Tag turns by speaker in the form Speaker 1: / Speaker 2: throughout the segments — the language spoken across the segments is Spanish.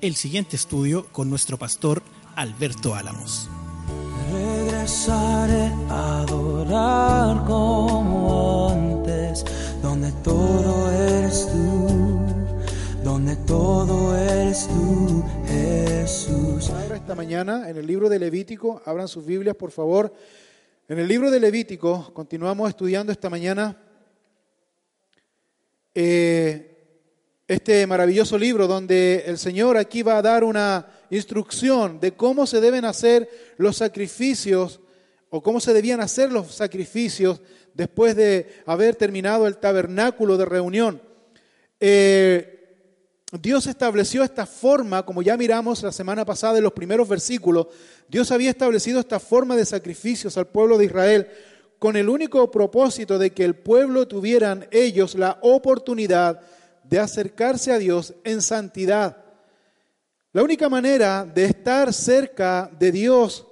Speaker 1: el siguiente estudio con nuestro pastor Alberto Álamos.
Speaker 2: Regresaré a adorar como antes, donde todo eres tú, donde todo eres tú, Jesús.
Speaker 3: Ahora esta mañana en el libro de Levítico, abran sus Biblias por favor. En el libro de Levítico, continuamos estudiando esta mañana eh, este maravilloso libro donde el Señor aquí va a dar una instrucción de cómo se deben hacer los sacrificios o cómo se debían hacer los sacrificios después de haber terminado el tabernáculo de reunión. Eh, Dios estableció esta forma, como ya miramos la semana pasada en los primeros versículos, Dios había establecido esta forma de sacrificios al pueblo de Israel con el único propósito de que el pueblo tuvieran ellos la oportunidad de acercarse a Dios en santidad. La única manera de estar cerca de Dios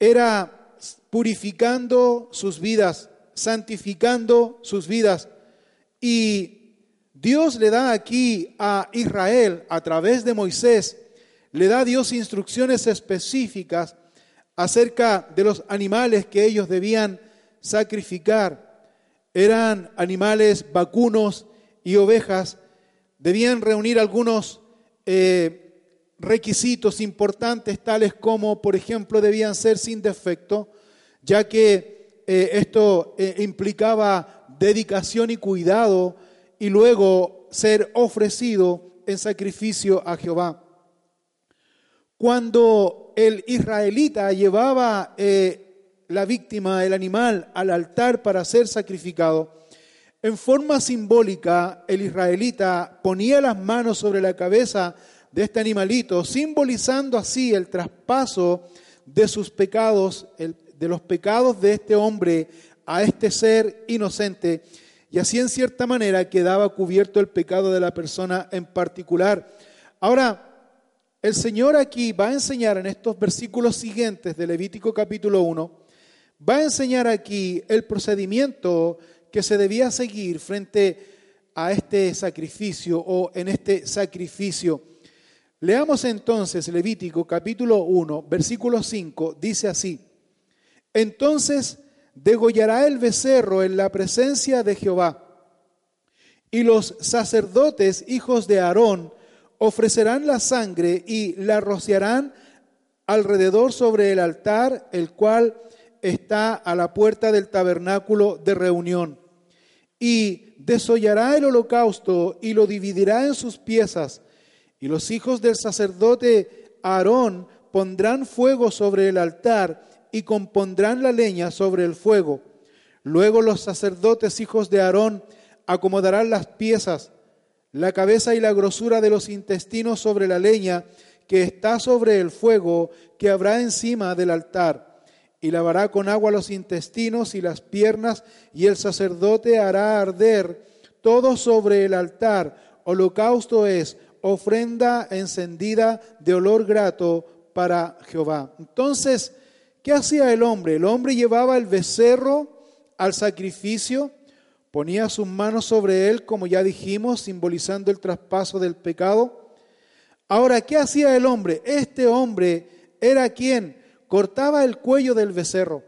Speaker 3: era purificando sus vidas, santificando sus vidas. Y Dios le da aquí a Israel, a través de Moisés, le da a Dios instrucciones específicas acerca de los animales que ellos debían sacrificar. Eran animales vacunos y ovejas, debían reunir algunos eh, requisitos importantes, tales como, por ejemplo, debían ser sin defecto, ya que eh, esto eh, implicaba dedicación y cuidado, y luego ser ofrecido en sacrificio a Jehová. Cuando el israelita llevaba la víctima, el animal, al altar para ser sacrificado, en forma simbólica, el israelita ponía las manos sobre la cabeza de este animalito, simbolizando así el traspaso de sus pecados, de los pecados de este hombre a este ser inocente, y así en cierta manera quedaba cubierto el pecado de la persona en particular. Ahora, el Señor aquí va a enseñar en estos versículos siguientes de Levítico capítulo 1, va a enseñar aquí el procedimiento que se debía seguir frente a este sacrificio o en este sacrificio. Leamos entonces Levítico capítulo 1, versículo 5, dice así, entonces degollará el becerro en la presencia de Jehová, y los sacerdotes, hijos de Aarón, ofrecerán la sangre y la rociarán alrededor sobre el altar, el cual está a la puerta del tabernáculo de reunión. Y desollará el holocausto y lo dividirá en sus piezas. Y los hijos del sacerdote Aarón pondrán fuego sobre el altar y compondrán la leña sobre el fuego. Luego los sacerdotes hijos de Aarón acomodarán las piezas, la cabeza y la grosura de los intestinos sobre la leña que está sobre el fuego que habrá encima del altar y lavará con agua los intestinos y las piernas, y el sacerdote hará arder todo sobre el altar. Holocausto es ofrenda encendida de olor grato para Jehová. Entonces, ¿qué hacía el hombre? El hombre llevaba el becerro al sacrificio, ponía sus manos sobre él, como ya dijimos, simbolizando el traspaso del pecado. Ahora, ¿qué hacía el hombre? Este hombre era quien cortaba el cuello del becerro.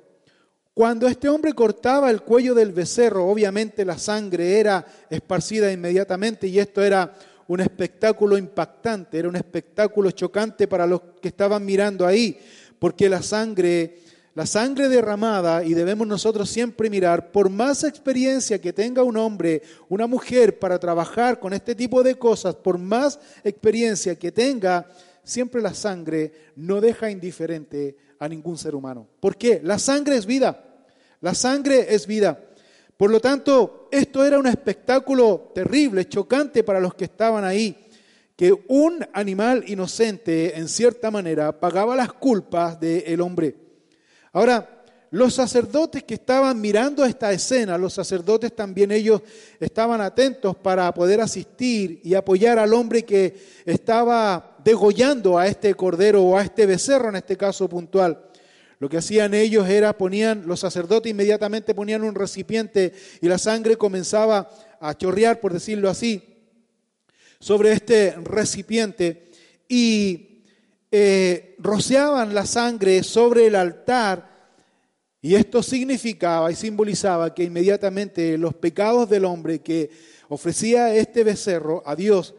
Speaker 3: Cuando este hombre cortaba el cuello del becerro, obviamente la sangre era esparcida inmediatamente y esto era un espectáculo impactante, era un espectáculo chocante para los que estaban mirando ahí, porque la sangre, la sangre derramada, y debemos nosotros siempre mirar, por más experiencia que tenga un hombre, una mujer para trabajar con este tipo de cosas, por más experiencia que tenga, siempre la sangre no deja indiferente a ningún ser humano. ¿Por qué? La sangre es vida. La sangre es vida. Por lo tanto, esto era un espectáculo terrible, chocante para los que estaban ahí, que un animal inocente, en cierta manera, pagaba las culpas del hombre. Ahora, los sacerdotes que estaban mirando esta escena, los sacerdotes también ellos estaban atentos para poder asistir y apoyar al hombre que estaba degollando a este cordero o a este becerro en este caso puntual. Lo que hacían ellos era ponían, los sacerdotes inmediatamente ponían un recipiente y la sangre comenzaba a chorrear, por decirlo así, sobre este recipiente y eh, rociaban la sangre sobre el altar y esto significaba y simbolizaba que inmediatamente los pecados del hombre que ofrecía este becerro a Dios,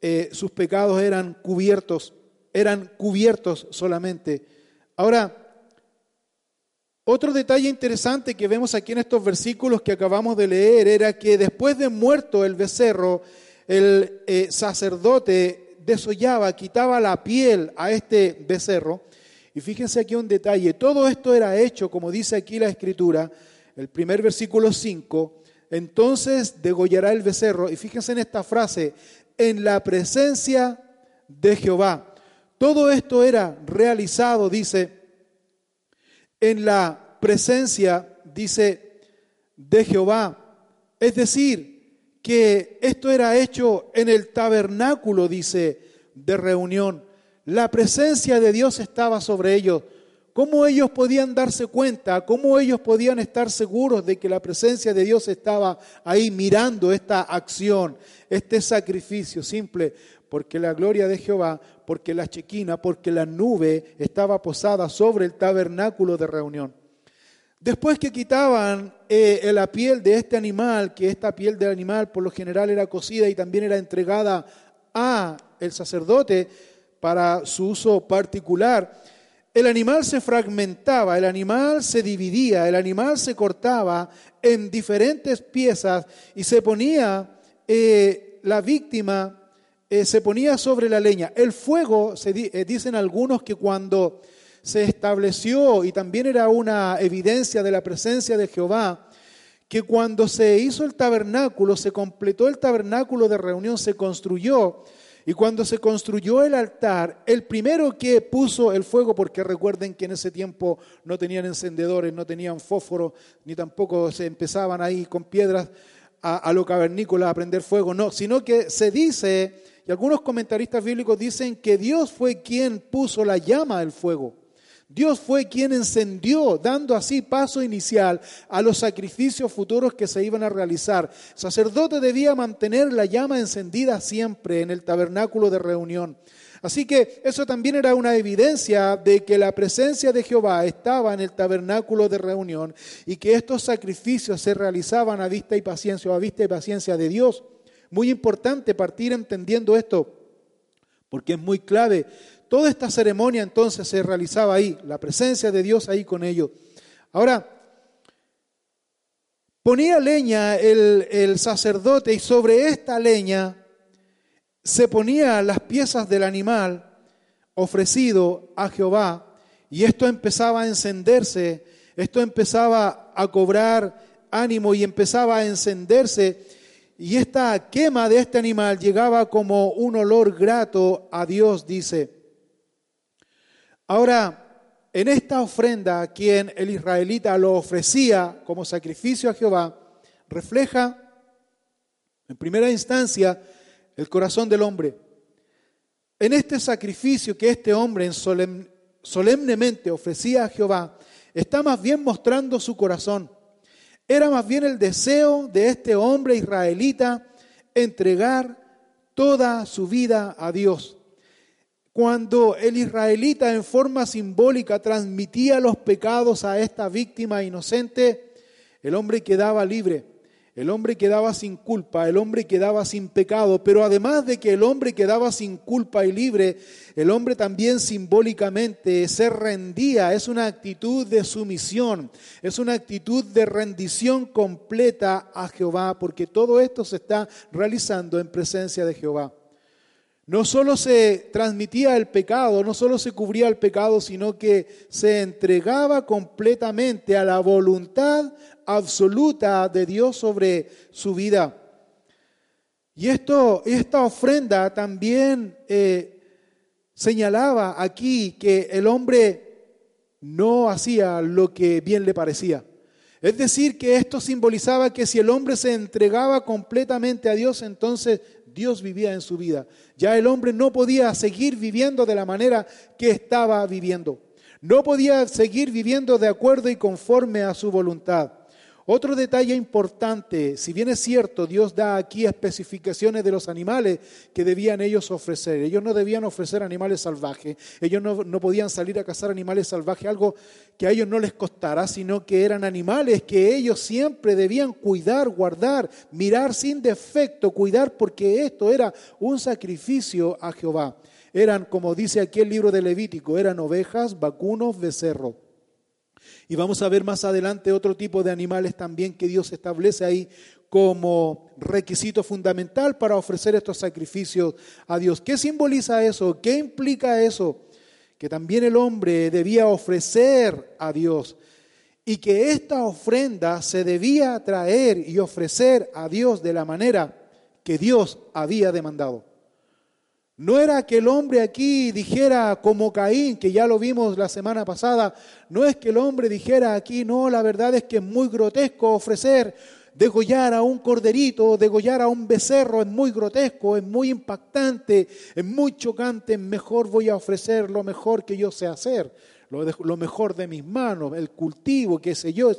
Speaker 3: eh, sus pecados eran cubiertos, eran cubiertos solamente. Ahora, otro detalle interesante que vemos aquí en estos versículos que acabamos de leer era que después de muerto el becerro, el eh, sacerdote desollaba, quitaba la piel a este becerro y fíjense aquí un detalle, todo esto era hecho, como dice aquí la escritura, el primer versículo 5, entonces degollará el becerro, y fíjense en esta frase, en la presencia de Jehová. Todo esto era realizado, dice, en la presencia, dice, de Jehová. Es decir, que esto era hecho en el tabernáculo, dice, de reunión. La presencia de Dios estaba sobre ellos. ¿Cómo ellos podían darse cuenta? ¿Cómo ellos podían estar seguros de que la presencia de Dios estaba ahí mirando esta acción, este sacrificio simple? Porque la gloria de Jehová, porque la chequina, porque la nube estaba posada sobre el tabernáculo de reunión. Después que quitaban eh, la piel de este animal, que esta piel del animal por lo general era cocida y también era entregada a el sacerdote, para su uso particular. El animal se fragmentaba, el animal se dividía, el animal se cortaba en diferentes piezas y se ponía, eh, la víctima eh, se ponía sobre la leña. El fuego, se eh, dicen algunos que cuando se estableció, y también era una evidencia de la presencia de Jehová, que cuando se hizo el tabernáculo, se completó el tabernáculo de reunión, se construyó, y cuando se construyó el altar, el primero que puso el fuego, porque recuerden que en ese tiempo no tenían encendedores, no tenían fósforo, ni tampoco se empezaban ahí con piedras a, lo cavernícola a prender fuego, no, sino que se dice, y algunos comentaristas bíblicos dicen que Dios fue quien puso la llama del fuego. Dios fue quien encendió, dando así paso inicial a los sacrificios futuros que se iban a realizar. El sacerdote debía mantener la llama encendida siempre en el tabernáculo de reunión. Así que eso también era una evidencia de que la presencia de Jehová estaba en el tabernáculo de reunión y que estos sacrificios se realizaban a vista y paciencia o a vista y paciencia de Dios. Muy importante partir entendiendo esto, porque es muy clave Toda esta ceremonia entonces se realizaba ahí, la presencia de Dios ahí con ellos. Ahora, ponía leña el, sacerdote y sobre esta leña se ponía las piezas del animal ofrecido a Jehová y esto empezaba a encenderse, esto empezaba a cobrar ánimo y empezaba a encenderse y esta quema de este animal llegaba como un olor grato a Dios, dice. Ahora, en esta ofrenda, quien el israelita lo ofrecía como sacrificio a Jehová, refleja en primera instancia el corazón del hombre. En este sacrificio que este hombre solemnemente ofrecía a Jehová, está más bien mostrando su corazón. Era más bien el deseo de este hombre israelita entregar toda su vida a Dios. Cuando el israelita en forma simbólica transmitía los pecados a esta víctima inocente, el hombre quedaba libre, el hombre quedaba sin culpa, el hombre quedaba sin pecado, pero además de que el hombre quedaba sin culpa y libre, el hombre también simbólicamente se rendía, es una actitud de sumisión, es una actitud de rendición completa a Jehová, porque todo esto se está realizando en presencia de Jehová. No solo se transmitía el pecado, no solo se cubría el pecado, sino que se entregaba completamente a la voluntad absoluta de Dios sobre su vida. Y esto, esta ofrenda también eh, señalaba aquí que el hombre no hacía lo que bien le parecía. Es decir, que esto simbolizaba que si el hombre se entregaba completamente a Dios, entonces Dios vivía en su vida. Ya el hombre no podía seguir viviendo de la manera que estaba viviendo. No podía seguir viviendo de acuerdo y conforme a su voluntad. Otro detalle importante, si bien es cierto, Dios da aquí especificaciones de los animales que debían ellos ofrecer. Ellos no debían ofrecer animales salvajes, ellos no, podían salir a cazar animales salvajes, algo que a ellos no les costara, sino que eran animales que ellos siempre debían cuidar, guardar, mirar sin defecto, cuidar, porque esto era un sacrificio a Jehová. Eran, como dice aquí el libro de Levítico, eran ovejas, vacunos, becerros. Y vamos a ver más adelante otro tipo de animales también que Dios establece ahí como requisito fundamental para ofrecer estos sacrificios a Dios. ¿Qué simboliza eso? ¿Qué implica eso? Que también el hombre debía ofrecer a Dios y que esta ofrenda se debía traer y ofrecer a Dios de la manera que Dios había demandado. No era que el hombre aquí dijera como Caín, que ya lo vimos la semana pasada, no es que el hombre dijera aquí, no, la verdad es que es muy grotesco ofrecer, degollar a un corderito, degollar a un becerro, es muy grotesco, es muy impactante, es muy chocante, mejor voy a ofrecer lo mejor que yo sé hacer, lo, mejor de mis manos, el cultivo, qué sé yo.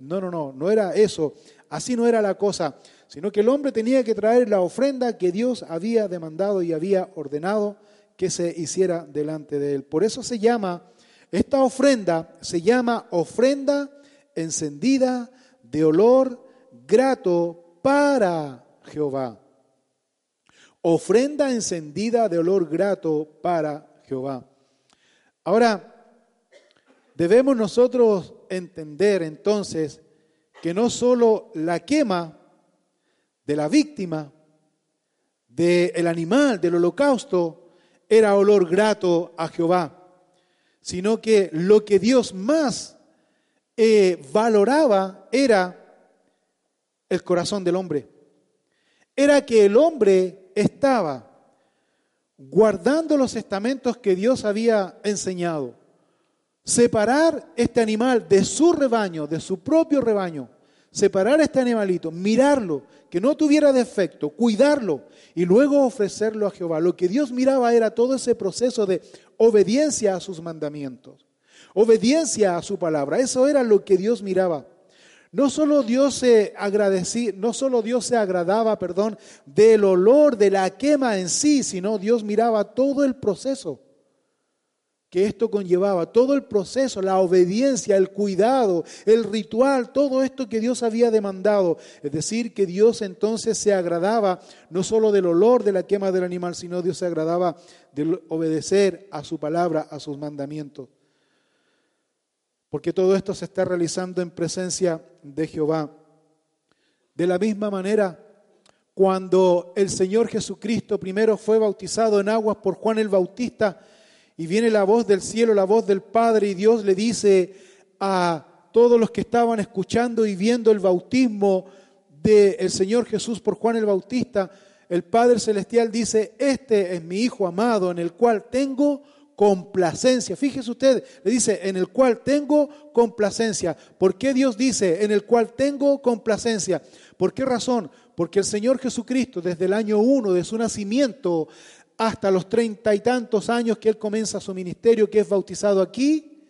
Speaker 3: No, no, no, no era eso, así no era la cosa sino que el hombre tenía que traer la ofrenda que Dios había demandado y había ordenado que se hiciera delante de él. Por eso se llama, esta ofrenda se llama ofrenda encendida de olor grato para Jehová. Ofrenda encendida de olor grato para Jehová. Ahora, debemos nosotros entender entonces que no solo la quema de la víctima, del animal, del holocausto, era olor grato a Jehová, sino que lo que Dios más eh, valoraba era el corazón del hombre. Era que el hombre estaba guardando los estamentos que Dios había enseñado. Separar este animal de su rebaño, de su propio rebaño, separar a este animalito, mirarlo, que no tuviera defecto, cuidarlo y luego ofrecerlo a Jehová. Lo que Dios miraba era todo ese proceso de obediencia a sus mandamientos, obediencia a su palabra. Eso era lo que Dios miraba. No solo Dios se agradecía, no solo Dios se agradaba, perdón, del olor de la quema en sí, sino Dios miraba todo el proceso que esto conllevaba, todo el proceso, la obediencia, el cuidado, el ritual, todo esto que Dios había demandado. Es decir, que Dios entonces se agradaba no solo del olor de la quema del animal, sino Dios se agradaba de obedecer a su palabra, a sus mandamientos. Porque todo esto se está realizando en presencia de Jehová. De la misma manera, cuando el Señor Jesucristo primero fue bautizado en aguas por Juan el Bautista, y viene la voz del cielo, la voz del Padre, y Dios le dice a todos los que estaban escuchando y viendo el bautismo del Señor Jesús por Juan el Bautista, el Padre Celestial dice, este es mi Hijo amado en el cual tengo complacencia. Fíjese usted, le dice, en el cual tengo complacencia. ¿Por qué Dios dice, en el cual tengo complacencia? ¿Por qué razón? Porque el Señor Jesucristo, desde el año uno de su nacimiento, hasta los treinta y tantos años que él comienza su ministerio, que es bautizado aquí,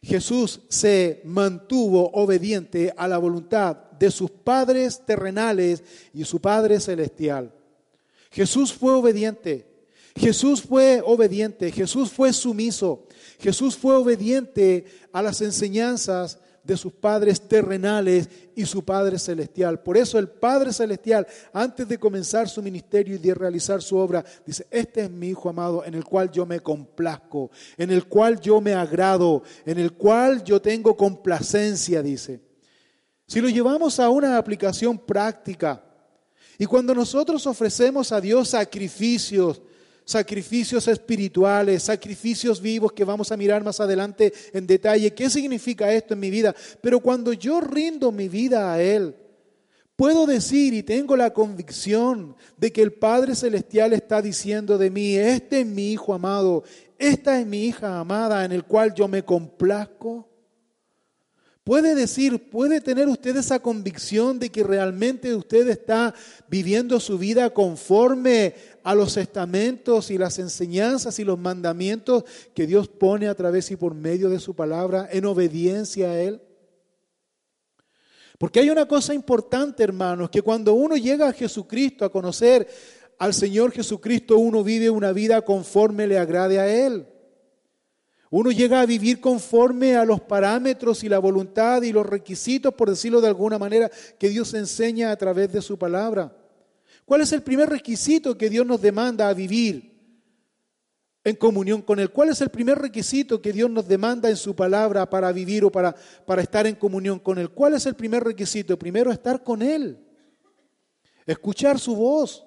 Speaker 3: Jesús se mantuvo obediente a la voluntad de sus padres terrenales y su Padre celestial. Jesús fue obediente. Jesús fue obediente, Jesús fue sumiso, Jesús fue obediente a las enseñanzas de sus padres terrenales y su Padre celestial. Por eso el Padre celestial, antes de comenzar su ministerio y de realizar su obra, dice, este es mi Hijo amado en el cual yo me complazco, en el cual yo me agrado, en el cual yo tengo complacencia, dice. Si lo llevamos a una aplicación práctica, y cuando nosotros ofrecemos a Dios sacrificios, sacrificios espirituales, sacrificios vivos que vamos a mirar más adelante en detalle. ¿Qué significa esto en mi vida? Pero cuando yo rindo mi vida a Él, Puedo decir y tengo la convicción de que el Padre Celestial está diciendo de mí, este es mi Hijo amado, esta es mi hija amada en el cual yo me complazco. Puede decir, puede tener usted esa convicción de que realmente usted está viviendo su vida conforme a los estamentos y las enseñanzas y los mandamientos que Dios pone a través y por medio de su palabra en obediencia a Él. Porque hay una cosa importante, hermanos, que cuando uno llega a Jesucristo, a conocer al Señor Jesucristo, uno vive una vida conforme le agrade a Él. Uno llega a vivir conforme a los parámetros y la voluntad y los requisitos, por decirlo de alguna manera, que Dios enseña a través de su palabra. ¿Cuál es el primer requisito que Dios nos demanda a vivir en comunión con Él? ¿Cuál es el primer requisito que Dios nos demanda en su palabra para vivir o para, para estar en comunión con Él? ¿Cuál es el primer requisito? Primero, estar con Él, escuchar su voz,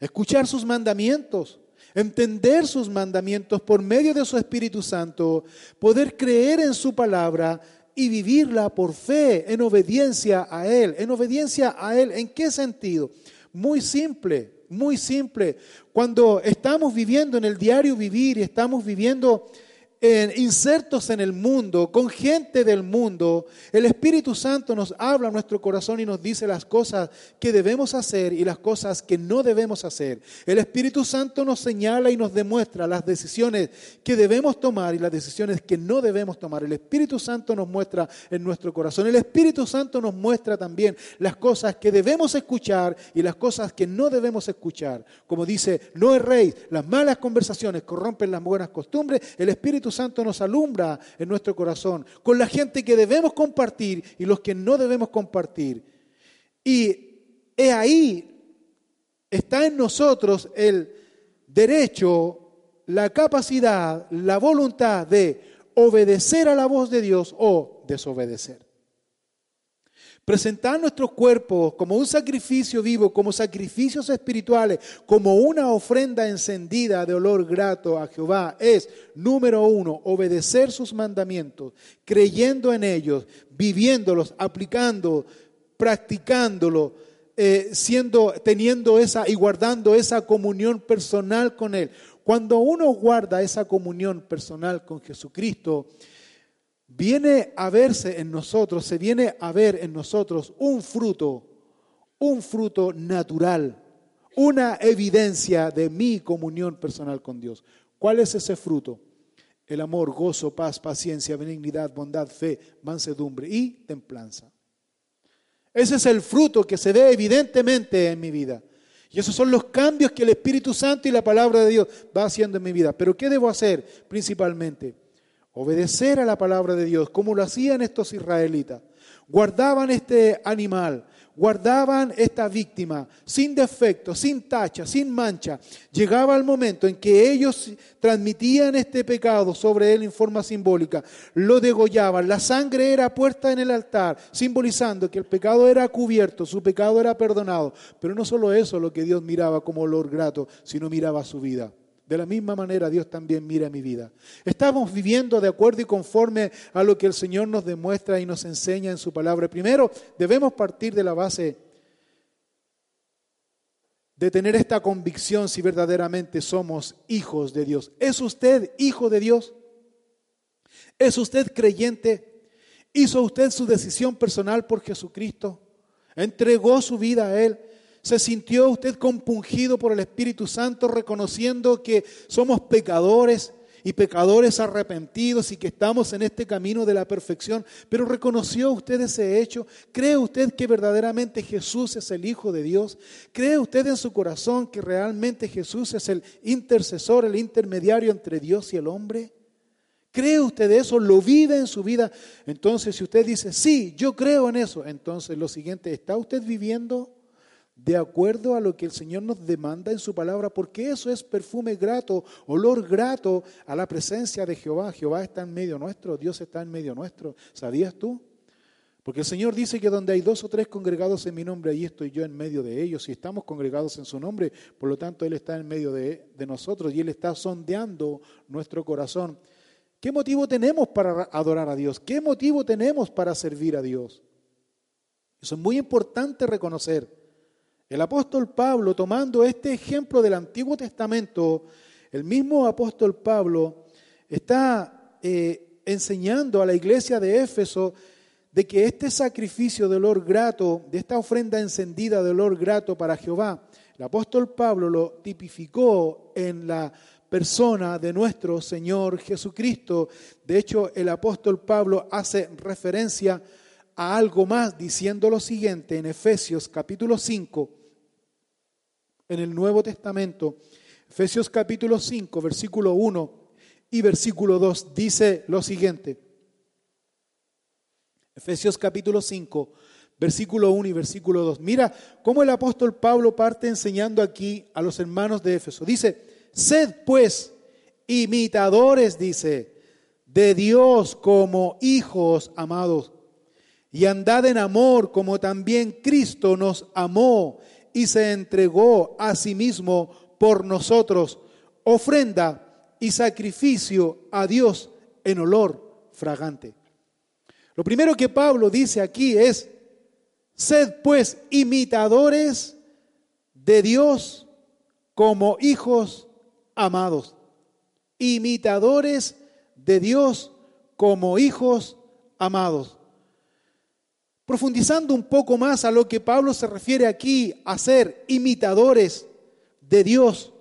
Speaker 3: escuchar sus mandamientos entender sus mandamientos por medio de su Espíritu Santo, poder creer en su palabra y vivirla por fe, en obediencia a Él. ¿En obediencia a Él? ¿En qué sentido? Muy simple, muy simple. Cuando estamos viviendo en el diario vivir y estamos viviendo insertos en el mundo, con gente del mundo, el Espíritu Santo nos habla a nuestro corazón y nos dice las cosas que debemos hacer y las cosas que no debemos hacer. El Espíritu Santo nos señala y nos demuestra las decisiones que debemos tomar y las decisiones que no debemos tomar. El Espíritu Santo nos muestra en nuestro corazón. El Espíritu Santo nos muestra también las cosas que debemos escuchar y las cosas que no debemos escuchar. Como dice, no erréis, las malas conversaciones corrompen las buenas costumbres. El Espíritu Santo nos alumbra en nuestro corazón, con la gente que debemos compartir y los que no debemos compartir. Y he ahí, está en nosotros el derecho, la capacidad, la voluntad de obedecer a la voz de Dios o desobedecer. Presentar nuestros cuerpos como un sacrificio vivo, como sacrificios espirituales, como una ofrenda encendida de olor grato a Jehová es, número uno, obedecer sus mandamientos, creyendo en ellos, viviéndolos, aplicando, practicándolo, eh, siendo, teniendo esa y guardando esa comunión personal con Él. Cuando uno guarda esa comunión personal con Jesucristo, viene a verse en nosotros, se viene a ver en nosotros un fruto, un fruto natural, una evidencia de mi comunión personal con Dios. ¿Cuál es ese fruto? El amor, gozo, paz, paciencia, benignidad, bondad, fe, mansedumbre y templanza. Ese es el fruto que se ve evidentemente en mi vida. Y esos son los cambios que el Espíritu Santo y la palabra de Dios va haciendo en mi vida. Pero ¿qué debo hacer principalmente? Obedecer a la palabra de Dios, como lo hacían estos israelitas. Guardaban este animal, guardaban esta víctima sin defecto, sin tacha, sin mancha. Llegaba el momento en que ellos transmitían este pecado sobre él en forma simbólica, lo degollaban, la sangre era puesta en el altar, simbolizando que el pecado era cubierto, su pecado era perdonado. Pero no solo eso lo que Dios miraba como olor grato, sino miraba su vida. De la misma manera Dios también mira mi vida. Estamos viviendo de acuerdo y conforme a lo que el Señor nos demuestra y nos enseña en su palabra. Primero, debemos partir de la base de tener esta convicción si verdaderamente somos hijos de Dios. ¿Es usted hijo de Dios? ¿Es usted creyente? ¿Hizo usted su decisión personal por Jesucristo? ¿Entregó su vida a Él? ¿Se sintió usted compungido por el Espíritu Santo reconociendo que somos pecadores y pecadores arrepentidos y que estamos en este camino de la perfección? Pero reconoció usted ese hecho. ¿Cree usted que verdaderamente Jesús es el Hijo de Dios? ¿Cree usted en su corazón que realmente Jesús es el intercesor, el intermediario entre Dios y el hombre? ¿Cree usted eso? ¿Lo vive en su vida? Entonces, si usted dice, sí, yo creo en eso, entonces lo siguiente, ¿está usted viviendo de acuerdo a lo que el Señor nos demanda en su palabra, porque eso es perfume grato, olor grato a la presencia de Jehová. Jehová está en medio nuestro, Dios está en medio nuestro. ¿Sabías tú? Porque el Señor dice que donde hay dos o tres congregados en mi nombre, ahí estoy yo en medio de ellos. Y estamos congregados en su nombre, por lo tanto Él está en medio de, de nosotros y Él está sondeando nuestro corazón. ¿Qué motivo tenemos para adorar a Dios? ¿Qué motivo tenemos para servir a Dios? Eso es muy importante reconocer. El apóstol Pablo, tomando este ejemplo del Antiguo Testamento, el mismo apóstol Pablo está eh, enseñando a la iglesia de Éfeso de que este sacrificio de olor grato, de esta ofrenda encendida de olor grato para Jehová, el apóstol Pablo lo tipificó en la persona de nuestro Señor Jesucristo. De hecho, el apóstol Pablo hace referencia a algo más diciendo lo siguiente en Efesios capítulo 5, en el Nuevo Testamento, Efesios capítulo 5, versículo 1 y versículo 2, dice lo siguiente. Efesios capítulo 5, versículo 1 y versículo 2. Mira cómo el apóstol Pablo parte enseñando aquí a los hermanos de Éfeso. Dice, Sed pues imitadores, dice, de Dios como hijos amados, y andad en amor como también Cristo nos amó y se entregó a sí mismo por nosotros, ofrenda y sacrificio a Dios en olor fragante. Lo primero que Pablo dice aquí es, sed pues imitadores de Dios como hijos amados, imitadores de Dios como hijos amados. Profundizando un poco más a lo que Pablo se refiere aquí a ser imitadores de Dios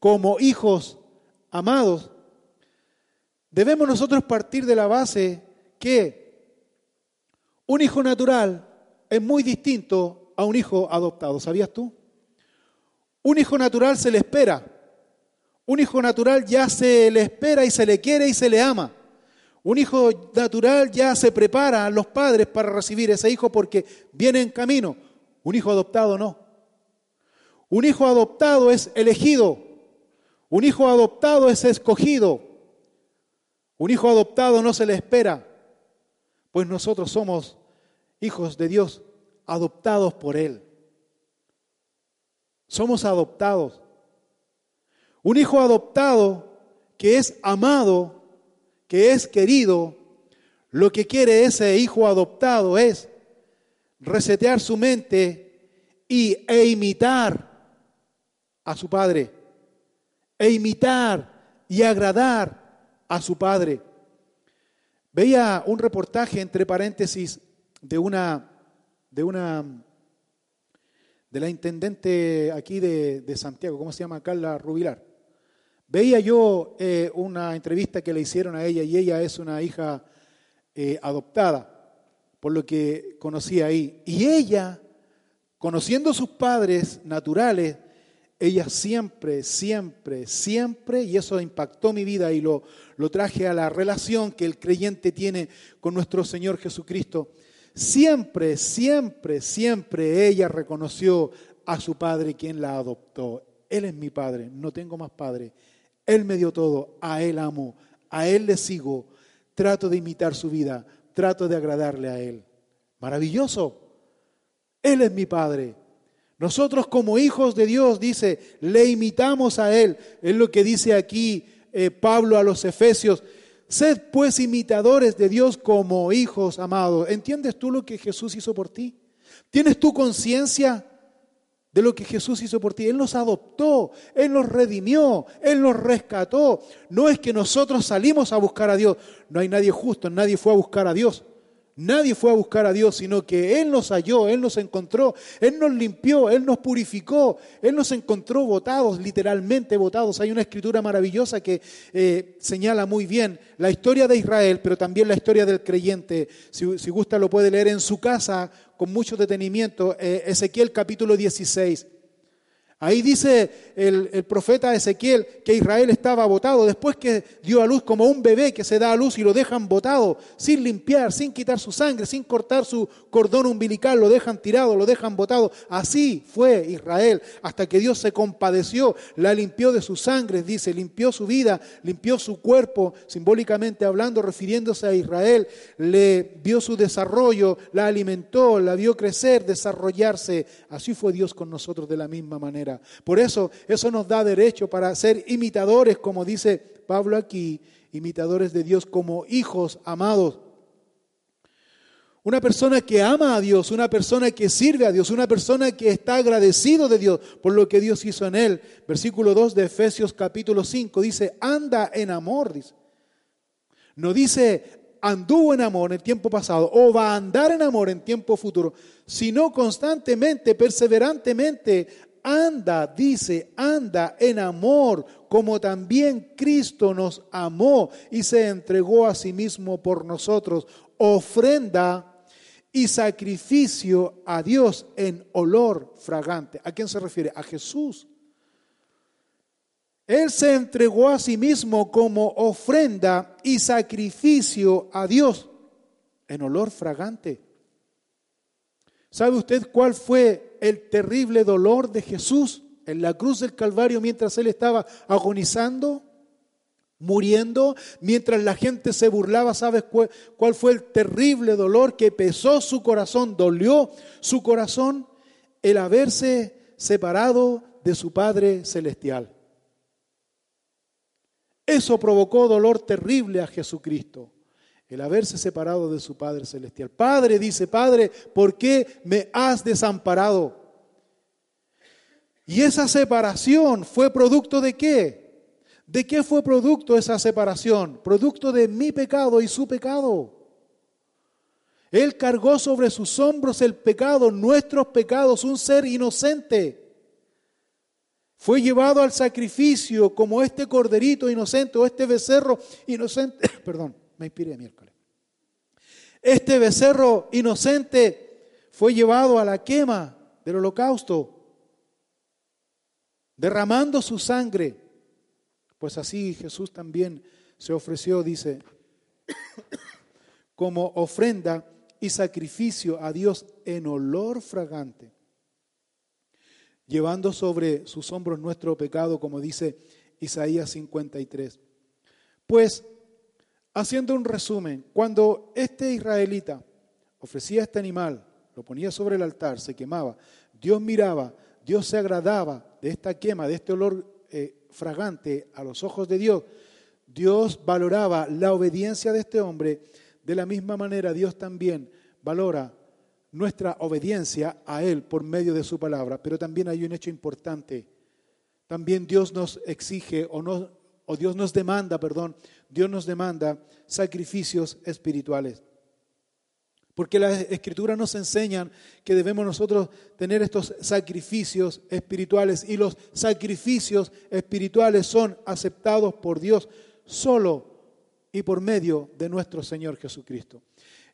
Speaker 3: como hijos amados, debemos nosotros partir de la base que un hijo natural es muy distinto a un hijo adoptado. ¿Sabías tú? Un hijo natural se le espera, un hijo natural ya se le espera y se le quiere y se le ama. Un hijo natural ya se prepara a los padres para recibir ese hijo porque viene en camino. Un hijo adoptado no. Un hijo adoptado es elegido. Un hijo adoptado es escogido. Un hijo adoptado no se le espera, pues nosotros somos hijos de Dios, adoptados por Él. Somos adoptados. Un hijo adoptado que es amado, que es querido, lo que quiere ese hijo adoptado es resetear su mente y, e imitar a su padre, e imitar y agradar a su padre. Veía un reportaje entre paréntesis de una, de una de la intendente aquí de, de Santiago, ¿cómo se llama? Carla Rubilar. Veía yo eh, una entrevista que le hicieron a ella y ella es una hija eh, adoptada, por lo que conocí ahí. Y ella, conociendo sus padres naturales, ella siempre, siempre, siempre, y eso impactó mi vida y lo, lo traje a la relación que el creyente tiene con nuestro Señor Jesucristo, siempre, siempre, siempre ella reconoció a su padre quien la adoptó. Él es mi padre, no tengo más padre. Él me dio todo, a Él amo, a Él le sigo, trato de imitar su vida, trato de agradarle a Él. Maravilloso. Él es mi Padre. Nosotros como hijos de Dios, dice, le imitamos a Él. Es lo que dice aquí eh, Pablo a los Efesios. Sed pues imitadores de Dios como hijos amados. ¿Entiendes tú lo que Jesús hizo por ti? ¿Tienes tu conciencia de lo que Jesús hizo por ti. Él nos adoptó, Él nos redimió, Él nos rescató. No es que nosotros salimos a buscar a Dios. No hay nadie justo, nadie fue a buscar a Dios. Nadie fue a buscar a Dios, sino que Él nos halló, Él nos encontró, Él nos limpió, Él nos purificó, Él nos encontró votados, literalmente votados. Hay una escritura maravillosa que eh, señala muy bien la historia de Israel, pero también la historia del creyente. Si, si gusta lo puede leer en su casa con mucho detenimiento eh, Ezequiel capítulo 16. Ahí dice el, profeta Ezequiel que Israel estaba botado después que dio a luz como un bebé que se da a luz y lo dejan botado, sin limpiar, sin quitar su sangre, sin cortar su cordón umbilical, lo dejan tirado, lo dejan botado. Así fue Israel hasta que Dios se compadeció, la limpió de su sangre, dice, limpió su vida, limpió su cuerpo, simbólicamente hablando, refiriéndose a Israel, le dio su desarrollo, la alimentó, la vio crecer, desarrollarse. Así fue Dios con nosotros de la misma manera. Por eso, eso nos da derecho para ser imitadores, como dice Pablo aquí, imitadores de Dios como hijos amados. Una persona que ama a Dios, una persona que sirve a Dios, una persona que está agradecido de Dios por lo que Dios hizo en él. Versículo 2 de Efesios capítulo 5 dice, anda en amor. No dice anduvo en amor en tiempo pasado o va a andar en amor en tiempo futuro, sino constantemente, perseverantemente, anda, dice, anda en amor, como también Cristo nos amó y se entregó a sí mismo por nosotros, ofrenda y sacrificio a Dios en olor fragante. ¿A quién se refiere? A Jesús. Él se entregó a sí mismo como ofrenda y sacrificio a Dios en olor fragante. ¿Sabe usted cuál fue el terrible dolor de Jesús en la cruz del Calvario mientras él estaba agonizando? muriendo, mientras la gente se burlaba, ¿sabes cuál fue el terrible dolor que pesó su corazón, dolió su corazón? El haberse separado de su Padre Celestial. Eso provocó dolor terrible a Jesucristo, el haberse separado de su Padre Celestial. Padre, dice, Padre, ¿por qué me has desamparado? Y esa separación fue producto de qué? ¿De qué fue producto esa separación? Producto de mi pecado y su pecado. Él cargó sobre sus hombros el pecado, nuestros pecados, un ser inocente. Fue llevado al sacrificio como este corderito inocente o este becerro inocente. Perdón, me inspiré miércoles. Este becerro inocente fue llevado a la quema del holocausto, derramando su sangre pues así Jesús también se ofreció, dice, como ofrenda y sacrificio a Dios en olor fragante, llevando sobre sus hombros nuestro pecado, como dice Isaías 53. Pues, haciendo un resumen, cuando este israelita ofrecía este animal, lo ponía sobre el altar, se quemaba, Dios miraba, Dios se agradaba de esta quema, de este olor eh, fragante a los ojos de Dios, Dios valoraba la obediencia de este hombre, de la misma manera Dios también valora nuestra obediencia a Él por medio de su palabra. Pero también hay un hecho importante. También Dios nos exige o, no, o Dios nos demanda, perdón, Dios nos demanda sacrificios espirituales. Porque las escrituras nos enseñan que debemos nosotros tener estos sacrificios espirituales y los sacrificios espirituales son aceptados por Dios solo y por medio de nuestro Señor Jesucristo.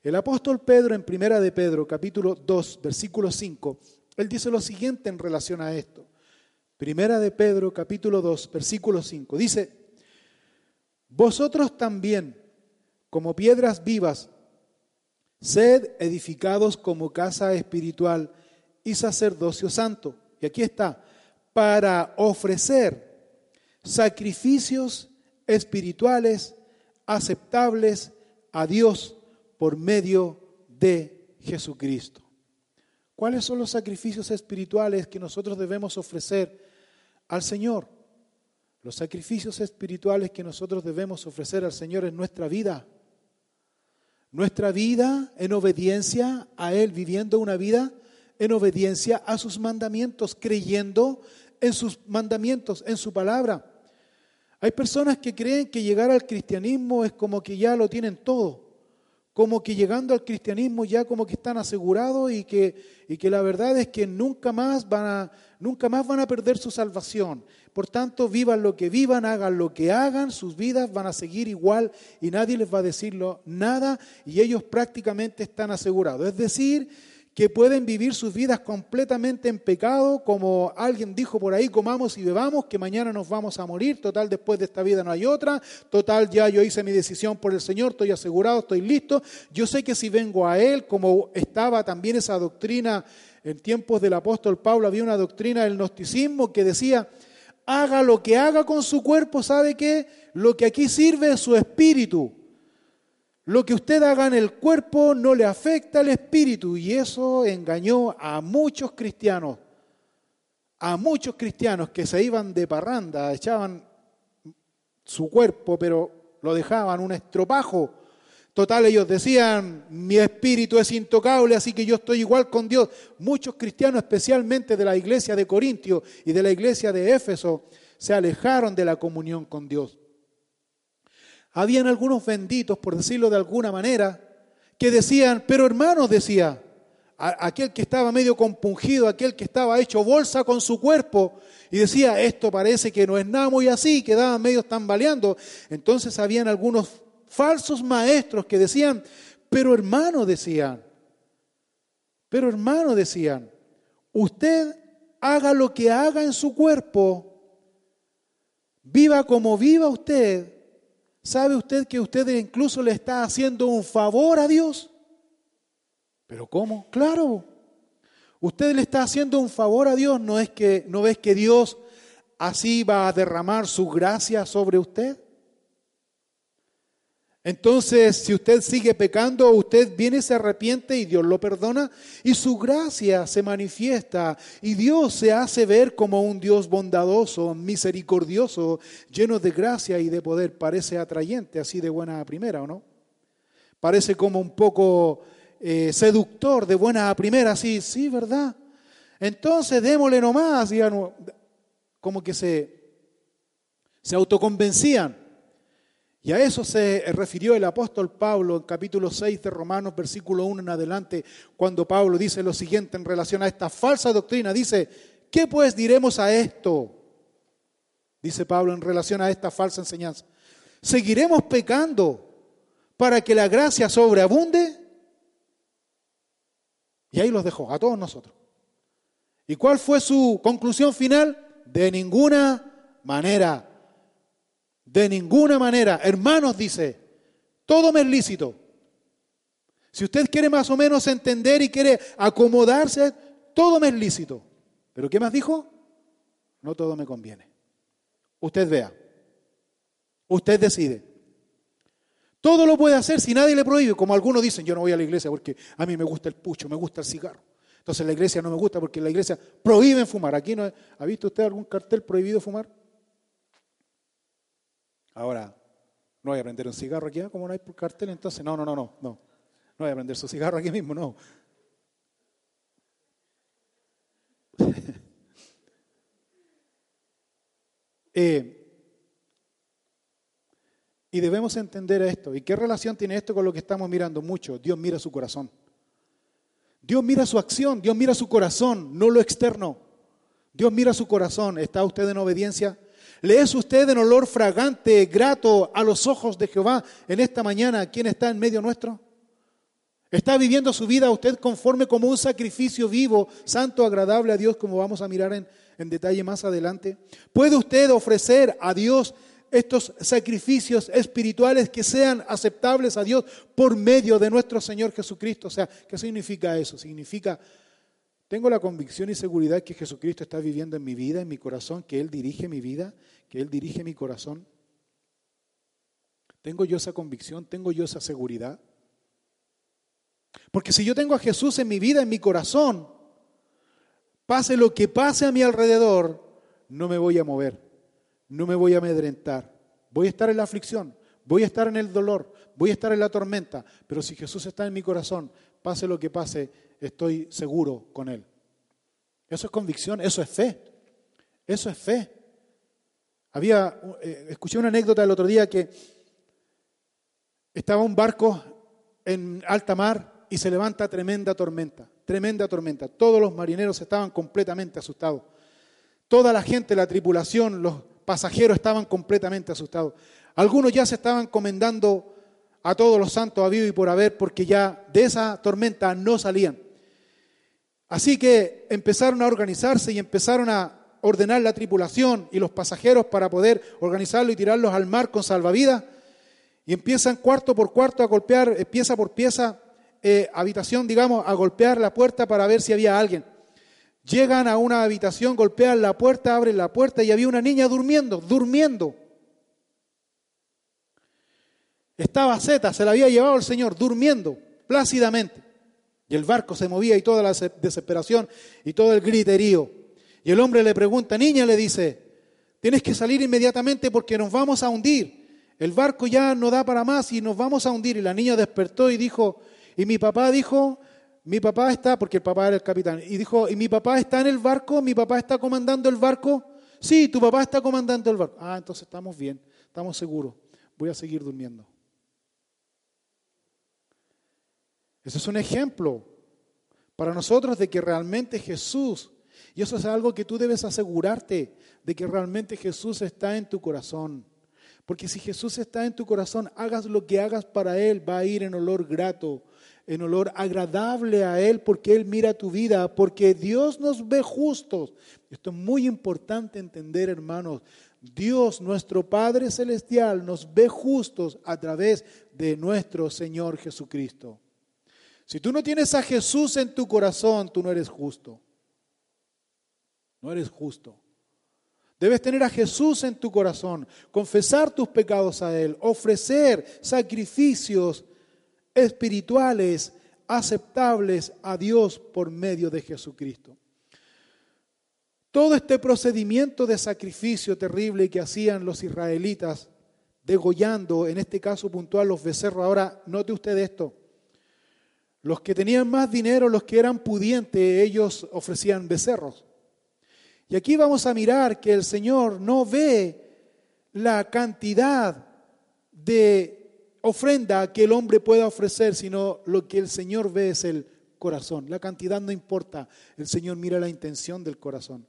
Speaker 3: El apóstol Pedro en Primera de Pedro, capítulo 2, versículo 5, él dice lo siguiente en relación a esto. Primera de Pedro, capítulo 2, versículo 5, dice, vosotros también, como piedras vivas, Sed edificados como casa espiritual y sacerdocio santo. Y aquí está, para ofrecer sacrificios espirituales aceptables a Dios por medio de Jesucristo. ¿Cuáles son los sacrificios espirituales que nosotros debemos ofrecer al Señor? Los sacrificios espirituales que nosotros debemos ofrecer al Señor en nuestra vida nuestra vida en obediencia a Él, viviendo una vida en obediencia a sus mandamientos, creyendo en sus mandamientos, en su palabra. Hay personas que creen que llegar al cristianismo es como que ya lo tienen todo, como que llegando al cristianismo ya como que están asegurados y que, y que la verdad es que nunca más, van a, nunca más van a perder su salvación. Por tanto, vivan lo que vivan, hagan lo que hagan, sus vidas van a seguir igual y nadie les va a decirlo nada y ellos prácticamente están asegurados. Es decir, que pueden vivir sus vidas completamente en pecado, como alguien dijo por ahí, comamos y bebamos, que mañana nos vamos a morir, total después de esta vida no hay otra, total ya yo hice mi decisión por el Señor, estoy asegurado, estoy listo. Yo sé que si vengo a Él, como estaba también esa doctrina en tiempos del apóstol Pablo, había una doctrina del gnosticismo que decía, haga lo que haga con su cuerpo, ¿sabe qué? Lo que aquí sirve es su espíritu. Lo que usted haga en el cuerpo no le afecta al espíritu y eso engañó a muchos cristianos, a muchos cristianos que se iban de parranda, echaban su cuerpo, pero lo dejaban un estropajo, Total, ellos decían, mi espíritu es intocable, así que yo estoy igual con Dios. Muchos cristianos, especialmente de la iglesia de Corintio y de la iglesia de Éfeso, se alejaron de la comunión con Dios. Habían algunos benditos, por decirlo de alguna manera, que decían, pero hermanos, decía, aquel que estaba medio compungido, aquel que estaba hecho bolsa con su cuerpo, y decía, esto parece que no es nada muy así, quedaban medio tambaleando. Entonces habían algunos falsos maestros que decían, pero hermano decían, pero hermano decían, usted haga lo que haga en su cuerpo, viva como viva usted, ¿sabe usted que usted incluso le está haciendo un favor a Dios? ¿Pero cómo? Claro. Usted le está haciendo un favor a Dios, ¿no es que no ves que Dios así va a derramar su gracia sobre usted? Entonces, si usted sigue pecando, usted viene, se arrepiente y Dios lo perdona y su gracia se manifiesta y Dios se hace ver como un Dios bondadoso, misericordioso, lleno de gracia y de poder. Parece atrayente, así de buena primera, ¿o no? Parece como un poco eh, seductor, de buena primera, sí, sí, ¿verdad? Entonces démosle nomás, digamos, como que se, se autoconvencían. Y a eso se refirió el apóstol Pablo en capítulo 6 de Romanos, versículo 1 en adelante, cuando Pablo dice lo siguiente en relación a esta falsa doctrina. Dice, ¿qué pues diremos a esto? Dice Pablo en relación a esta falsa enseñanza. ¿Seguiremos pecando para que la gracia sobreabunde? Y ahí los dejó, a todos nosotros. ¿Y cuál fue su conclusión final? De ninguna manera. De ninguna manera. Hermanos, dice, todo me es lícito. Si usted quiere más o menos entender y quiere acomodarse, todo me es lícito. ¿Pero qué más dijo? No todo me conviene. Usted vea. Usted decide. Todo lo puede hacer si nadie le prohíbe. Como algunos dicen, yo no voy a la iglesia porque a mí me gusta el pucho, me gusta el cigarro. Entonces la iglesia no me gusta porque la iglesia prohíbe fumar. Aquí no ¿Ha visto usted algún cartel prohibido fumar? Ahora, no voy a prender un cigarro aquí, ¿ah? como no hay cartel, entonces, no, no, no, no, no. No voy a prender su cigarro aquí mismo, no. Eh, y debemos entender esto. ¿Y qué relación tiene esto con lo que estamos mirando mucho? Dios mira su corazón. Dios mira su acción, Dios mira su corazón, no lo externo. Dios mira su corazón. ¿Está usted en obediencia? ¿Le es usted en olor fragante, grato a los ojos de Jehová en esta mañana? ¿Quién está en medio nuestro? ¿Está viviendo su vida usted conforme como un sacrificio vivo, santo, agradable a Dios, como vamos a mirar en, en detalle más adelante? ¿Puede usted ofrecer a Dios estos sacrificios espirituales que sean aceptables a Dios por medio de nuestro Señor Jesucristo? O sea, ¿qué significa eso? Significa tengo la convicción y seguridad que Jesucristo está viviendo en mi vida, en mi corazón, que Él dirige mi vida, que Él dirige mi corazón. ¿Tengo yo esa convicción? ¿Tengo yo esa seguridad? Porque si yo tengo a Jesús en mi vida, en mi corazón, pase lo que pase a mi alrededor, no me voy a mover, no me voy a amedrentar. Voy a estar en la aflicción, voy a estar en el dolor, voy a estar en la tormenta, pero si Jesús está en mi corazón, pase lo que pase, estoy seguro con Él. Eso es convicción, eso es fe. Eso es fe. Había, eh, escuché una anécdota el otro día que estaba un barco en alta mar y se levanta tremenda tormenta, tremenda tormenta. Todos los marineros estaban completamente asustados. Toda la gente, la tripulación, los pasajeros estaban completamente asustados. Algunos ya se estaban comendando a todos los santos habido y por haber, porque ya de esa tormenta no salían. Así que empezaron a organizarse y empezaron a ordenar la tripulación y los pasajeros para poder organizarlo y tirarlos al mar con salvavidas. Y empiezan cuarto por cuarto a golpear, eh, pieza por pieza, eh, habitación, digamos, a golpear la puerta para ver si había alguien. Llegan a una habitación, golpean la puerta, abren la puerta y había una niña durmiendo, durmiendo. Estaba Zeta, se la había llevado el Señor, durmiendo plácidamente. Y el barco se movía y toda la desesperación y todo el griterío. Y el hombre le pregunta, niña, le dice, tienes que salir inmediatamente porque nos vamos a hundir. el barco ya no da para más y nos vamos a hundir. Y la niña despertó y dijo, y mi papá dijo, mi papá está, porque el papá era el capitán, y dijo, ¿y mi papá está en el barco? ¿Mi papá está comandando el barco? Sí, tu papá está comandando el barco. Ah, entonces estamos bien, estamos seguros. Voy a seguir durmiendo. Ese es un ejemplo para nosotros de que realmente Jesús, y eso es algo que tú debes asegurarte, de que realmente Jesús está en tu corazón. Porque si Jesús está en tu corazón, hagas lo que hagas para Él, va a ir en olor grato, en olor agradable a Él, porque Él mira tu vida, porque Dios nos ve justos. Esto es muy importante entender, hermanos. Dios, nuestro Padre Celestial, nos ve justos a través de nuestro Señor Jesucristo. Si tú no tienes a Jesús en tu corazón, tú no eres justo. No eres justo. Debes tener a Jesús en tu corazón, confesar tus pecados a Él, ofrecer sacrificios espirituales aceptables a Dios por medio de Jesucristo. Todo este procedimiento de sacrificio terrible que hacían los israelitas, degollando, en este caso puntual, los becerros. Ahora, note usted esto. Los que tenían más dinero, los que eran pudientes, ellos ofrecían becerros. Y aquí vamos a mirar que el Señor no ve la cantidad de ofrenda que el hombre pueda ofrecer, sino lo que el Señor ve es el corazón. La cantidad no importa, el Señor mira la intención del corazón.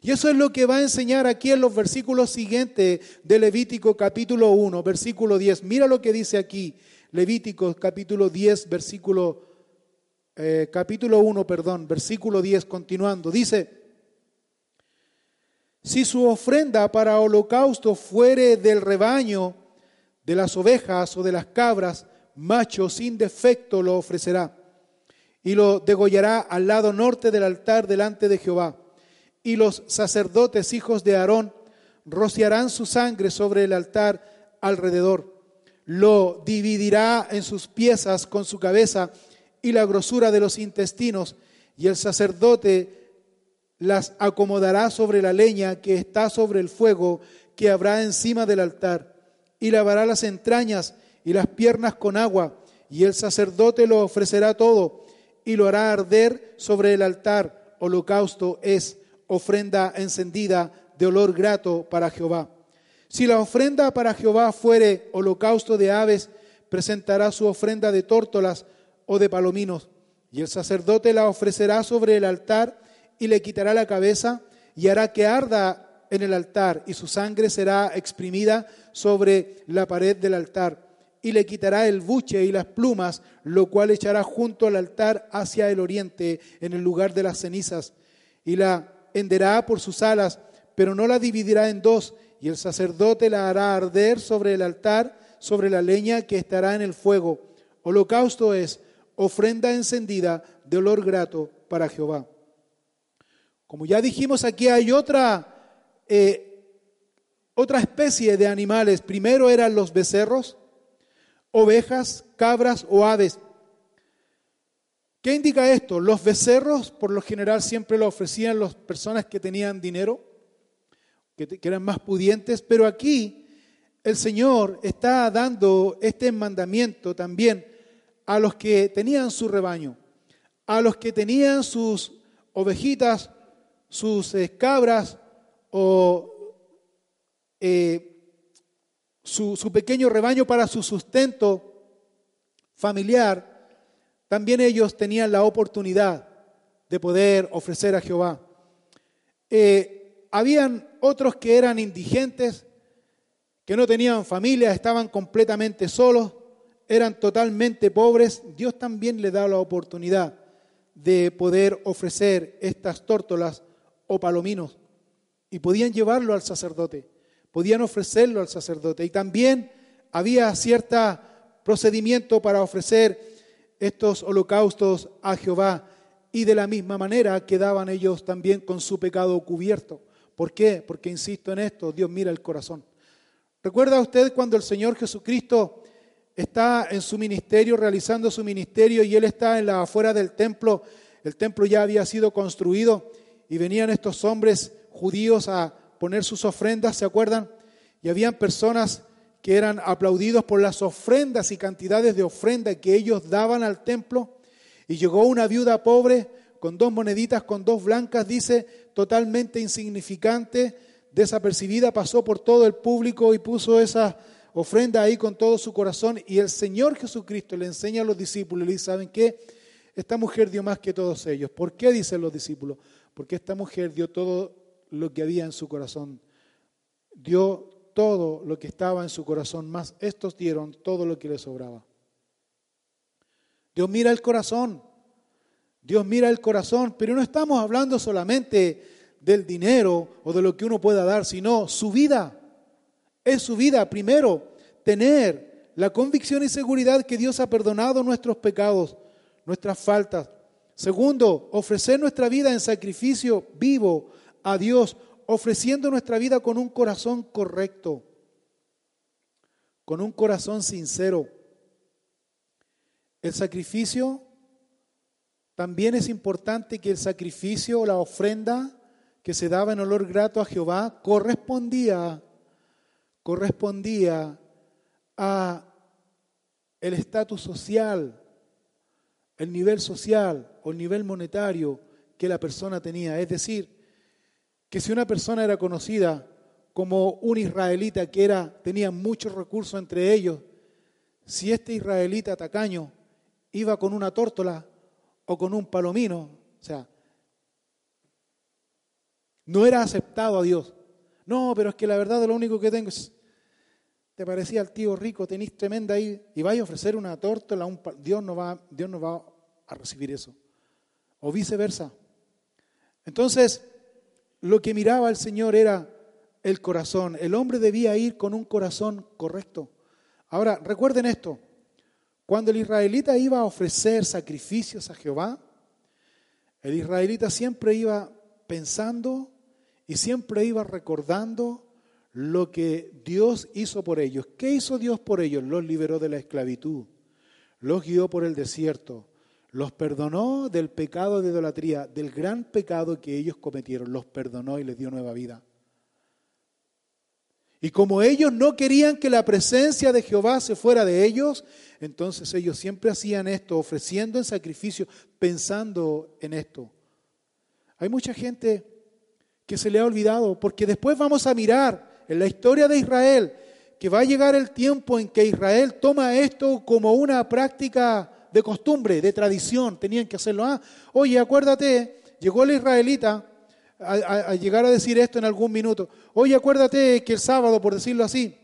Speaker 3: Y eso es lo que va a enseñar aquí en los versículos siguientes de Levítico capítulo 1, versículo 10. Mira lo que dice aquí, Levítico capítulo 10, versículo, eh, capítulo 1, perdón, versículo 10, continuando. Dice, si su ofrenda para holocausto fuere del rebaño, de las ovejas o de las cabras, macho sin defecto lo ofrecerá y lo degollará al lado norte del altar delante de Jehová. Y los sacerdotes hijos de Aarón rociarán su sangre sobre el altar alrededor. Lo dividirá en sus piezas con su cabeza y la grosura de los intestinos, y el sacerdote las acomodará sobre la leña que está sobre el fuego que habrá encima del altar, y lavará las entrañas y las piernas con agua, y el sacerdote lo ofrecerá todo, y lo hará arder sobre el altar. Holocausto es ofrenda encendida de olor grato para Jehová. Si la ofrenda para Jehová fuere holocausto de aves, presentará su ofrenda de tórtolas o de palominos, y el sacerdote la ofrecerá sobre el altar, y le quitará la cabeza y hará que arda en el altar y su sangre será exprimida sobre la pared del altar y le quitará el buche y las plumas, lo cual echará junto al altar hacia el oriente en el lugar de las cenizas y la henderá por sus alas, pero no la dividirá en dos y el sacerdote la hará arder sobre el altar, sobre la leña que estará en el fuego. Holocausto es ofrenda encendida de olor grato para Jehová. Como ya dijimos, aquí hay otra, eh, otra especie de animales. Primero eran los becerros, ovejas, cabras o aves. ¿Qué indica esto? Los becerros, por lo general, siempre lo ofrecían las personas que tenían dinero, que, que eran más pudientes, pero aquí el Señor está dando este mandamiento también a los que tenían su rebaño, a los que tenían sus ovejitas sus eh, cabras o eh, su, pequeño rebaño para su sustento familiar, también ellos tenían la oportunidad de poder ofrecer a Jehová. Eh, habían otros que eran indigentes, que no tenían familia, estaban completamente solos, eran totalmente pobres. Dios también les da la oportunidad de poder ofrecer estas tórtolas o palominos y podían llevarlo al sacerdote, podían ofrecerlo al sacerdote. Y también había cierto procedimiento para ofrecer estos holocaustos a Jehová y de la misma manera quedaban ellos también con su pecado cubierto. ¿Por qué? Porque insisto en esto, Dios mira el corazón. ¿Recuerda usted cuando el Señor Jesucristo está en su ministerio, realizando su ministerio, y Él está en la afuera del templo? El templo ya había sido construido y venían estos hombres judíos a poner sus ofrendas, ¿se acuerdan? Y habían personas que eran aplaudidos por las ofrendas y cantidades de ofrenda que ellos daban al templo. Y llegó una viuda pobre con dos moneditas, con dos blancas, dice, totalmente insignificante, desapercibida, pasó por todo el público y puso esa ofrenda ahí con todo su corazón. Y el Señor Jesucristo le enseña a los discípulos y le dice, ¿saben qué? Esta mujer dio más que todos ellos. ¿Por qué dicen los discípulos? Porque esta mujer dio todo lo que había en su corazón. Dio todo lo que estaba en su corazón, más estos dieron todo lo que les sobraba. Dios mira el corazón. Dios mira el corazón, pero no estamos hablando solamente del dinero o de lo que uno pueda dar, sino su vida. Es su vida, primero, tener la convicción y seguridad que Dios ha perdonado nuestros pecados, nuestras faltas. Segundo, ofrecer nuestra vida en sacrificio vivo a Dios, ofreciendo nuestra vida con un corazón correcto, con un corazón sincero. El sacrificio, también es importante que el sacrificio o la ofrenda que se daba en olor grato a Jehová correspondía, correspondía a el estatus social, el nivel social el nivel monetario que la persona tenía. Es decir, que si una persona era conocida como un israelita que era, tenía muchos recursos entre ellos, si este israelita tacaño iba con una tórtola o con un palomino, o sea, no era aceptado a Dios. No, pero es que la verdad lo único que tengo es, te parecía el tío rico, tenés tremenda ahí, y vais a ofrecer una tórtola, un, Dios, no va, Dios no va a recibir eso. O viceversa. Entonces, lo que miraba el Señor era el corazón. El hombre debía ir con un corazón correcto. Ahora, recuerden esto. Cuando el israelita iba a ofrecer sacrificios a Jehová, el israelita siempre iba pensando y siempre iba recordando lo que Dios hizo por ellos. ¿Qué hizo Dios por ellos? Los liberó de la esclavitud, los guió por el desierto, los perdonó del pecado de idolatría, del gran pecado que ellos cometieron. Los perdonó y les dio nueva vida. Y como ellos no querían que la presencia de Jehová se fuera de ellos, entonces ellos siempre hacían esto, ofreciendo en sacrificio, pensando en esto. Hay mucha gente que se le ha olvidado, porque después vamos a mirar en la historia de Israel que va a llegar el tiempo en que Israel toma esto como una práctica de costumbre, de tradición, tenían que hacerlo. Ah, oye, acuérdate, llegó el israelita a, llegar a decir esto en algún minuto. Oye, acuérdate que el sábado, por decirlo así,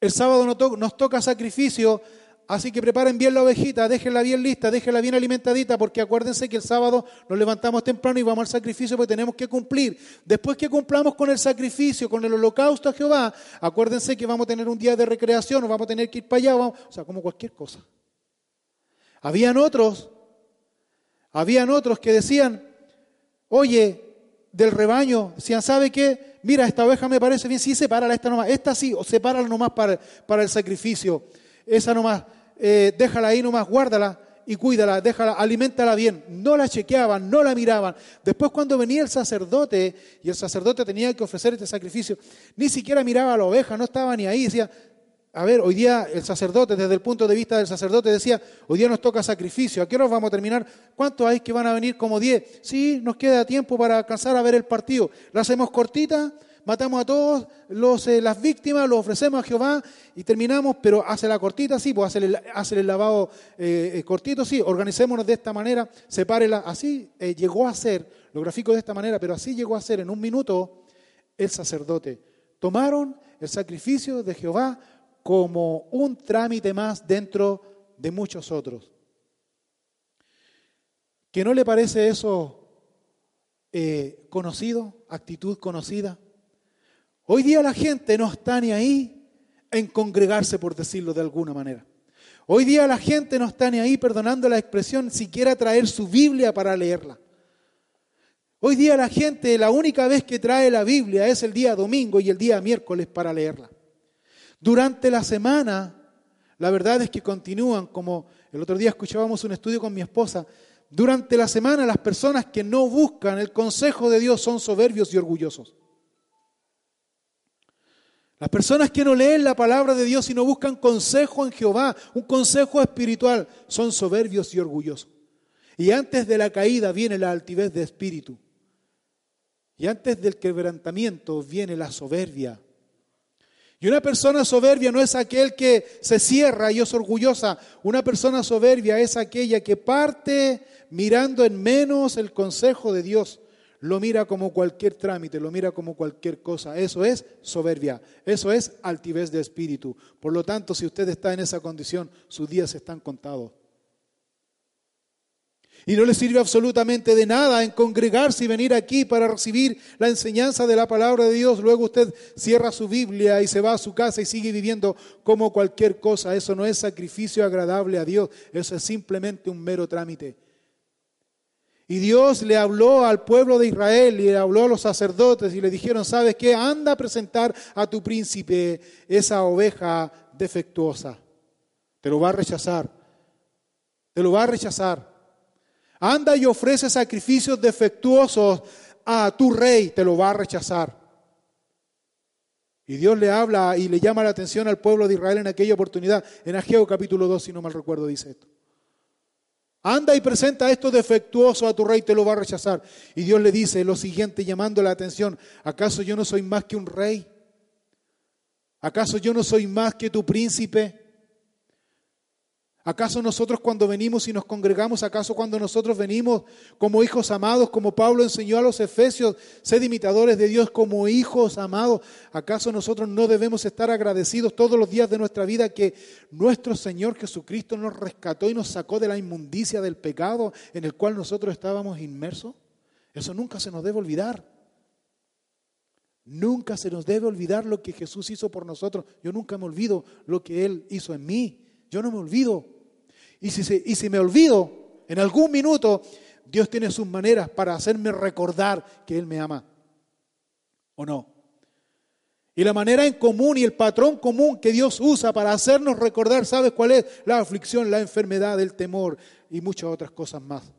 Speaker 3: el sábado nos, toca sacrificio, así que preparen bien la ovejita, déjenla bien lista, déjenla bien alimentadita, porque acuérdense que el sábado nos levantamos temprano y vamos al sacrificio porque tenemos que cumplir. Después que cumplamos con el sacrificio, con el holocausto a Jehová, acuérdense que vamos a tener un día de recreación, vamos a tener que ir para allá, o sea, como cualquier cosa. Habían otros, habían otros que decían, oye, del rebaño, decían, ¿sabe qué? Mira, esta oveja me parece bien, sí, sepárala esta nomás, esta sí, o sepárala nomás para, para el sacrificio, esa nomás, eh, déjala ahí nomás, guárdala y cuídala, déjala, alimentala bien. No la chequeaban, no la miraban. Después cuando venía el sacerdote y el sacerdote tenía que ofrecer este sacrificio, ni siquiera miraba a la oveja, no estaba ni ahí, decía, a ver, hoy día el sacerdote, desde el punto de vista del sacerdote, decía, hoy día nos toca sacrificio, ¿a qué hora vamos a terminar? ¿Cuántos hay que van a venir como 10? Sí, nos queda tiempo para alcanzar a ver el partido. La hacemos cortita, matamos a todos los, eh, las víctimas, lo ofrecemos a Jehová y terminamos, pero hace la cortita, sí, pues hace el, lavado eh, eh, cortito, sí, organicémonos de esta manera, sepárela. Así llegó a ser, lo grafico de esta manera, pero así llegó a ser en un minuto el sacerdote. Tomaron el sacrificio de Jehová como un trámite más dentro de muchos otros. ¿Que no le parece eso eh, conocido, actitud conocida? Hoy día la gente no está ni ahí en congregarse, por decirlo de alguna manera. Hoy día la gente no está ni ahí, perdonando la expresión, siquiera traer su Biblia para leerla. Hoy día la gente, la única vez que trae la Biblia es el día domingo y el día miércoles para leerla. Durante la semana, la verdad es que continúan, como el otro día escuchábamos un estudio con mi esposa, durante la semana las personas que no buscan el consejo de Dios son soberbios y orgullosos. Las personas que no leen la palabra de Dios y no buscan consejo en Jehová, un consejo espiritual, son soberbios y orgullosos. Y antes de la caída viene la altivez de espíritu. Y antes del quebrantamiento viene la soberbia. Y una persona soberbia no es aquel que se cierra y es orgullosa. Una persona soberbia es aquella que parte mirando en menos el consejo de Dios. Lo mira como cualquier trámite, lo mira como cualquier cosa. Eso es soberbia, eso es altivez de espíritu. Por lo tanto, si usted está en esa condición, sus días están contados. Y no le sirve absolutamente de nada en congregarse y venir aquí para recibir la enseñanza de la palabra de Dios. Luego usted cierra su Biblia y se va a su casa y sigue viviendo como cualquier cosa. Eso no es sacrificio agradable a Dios. Eso es simplemente un mero trámite. Y Dios le habló al pueblo de Israel y le habló a los sacerdotes y le dijeron, ¿sabes qué? Anda a presentar a tu príncipe esa oveja defectuosa. Te lo va a rechazar. Te lo va a rechazar. Anda y ofrece sacrificios defectuosos a tu rey, te lo va a rechazar. Y Dios le habla y le llama la atención al pueblo de Israel en aquella oportunidad. En Ageo capítulo 2, si no mal recuerdo, dice esto. Anda y presenta esto defectuoso a tu rey, te lo va a rechazar. Y Dios le dice lo siguiente, llamando la atención, ¿acaso yo no soy más que un rey? ¿Acaso yo no soy más que tu príncipe? ¿Acaso nosotros cuando venimos y nos congregamos, acaso cuando nosotros venimos como hijos amados, como Pablo enseñó a los efesios, sed imitadores de Dios como hijos amados, acaso nosotros no debemos estar agradecidos todos los días de nuestra vida que nuestro Señor Jesucristo nos rescató y nos sacó de la inmundicia del pecado en el cual nosotros estábamos inmersos? Eso nunca se nos debe olvidar. Nunca se nos debe olvidar lo que Jesús hizo por nosotros. Yo nunca me olvido lo que Él hizo en mí. Yo no me olvido. Y si, y si me olvido, en algún minuto, Dios tiene sus maneras para hacerme recordar que Él me ama. ¿O no? Y la manera en común y el patrón común que Dios usa para hacernos recordar, ¿sabes cuál es? La aflicción, la enfermedad, el temor y muchas otras cosas más.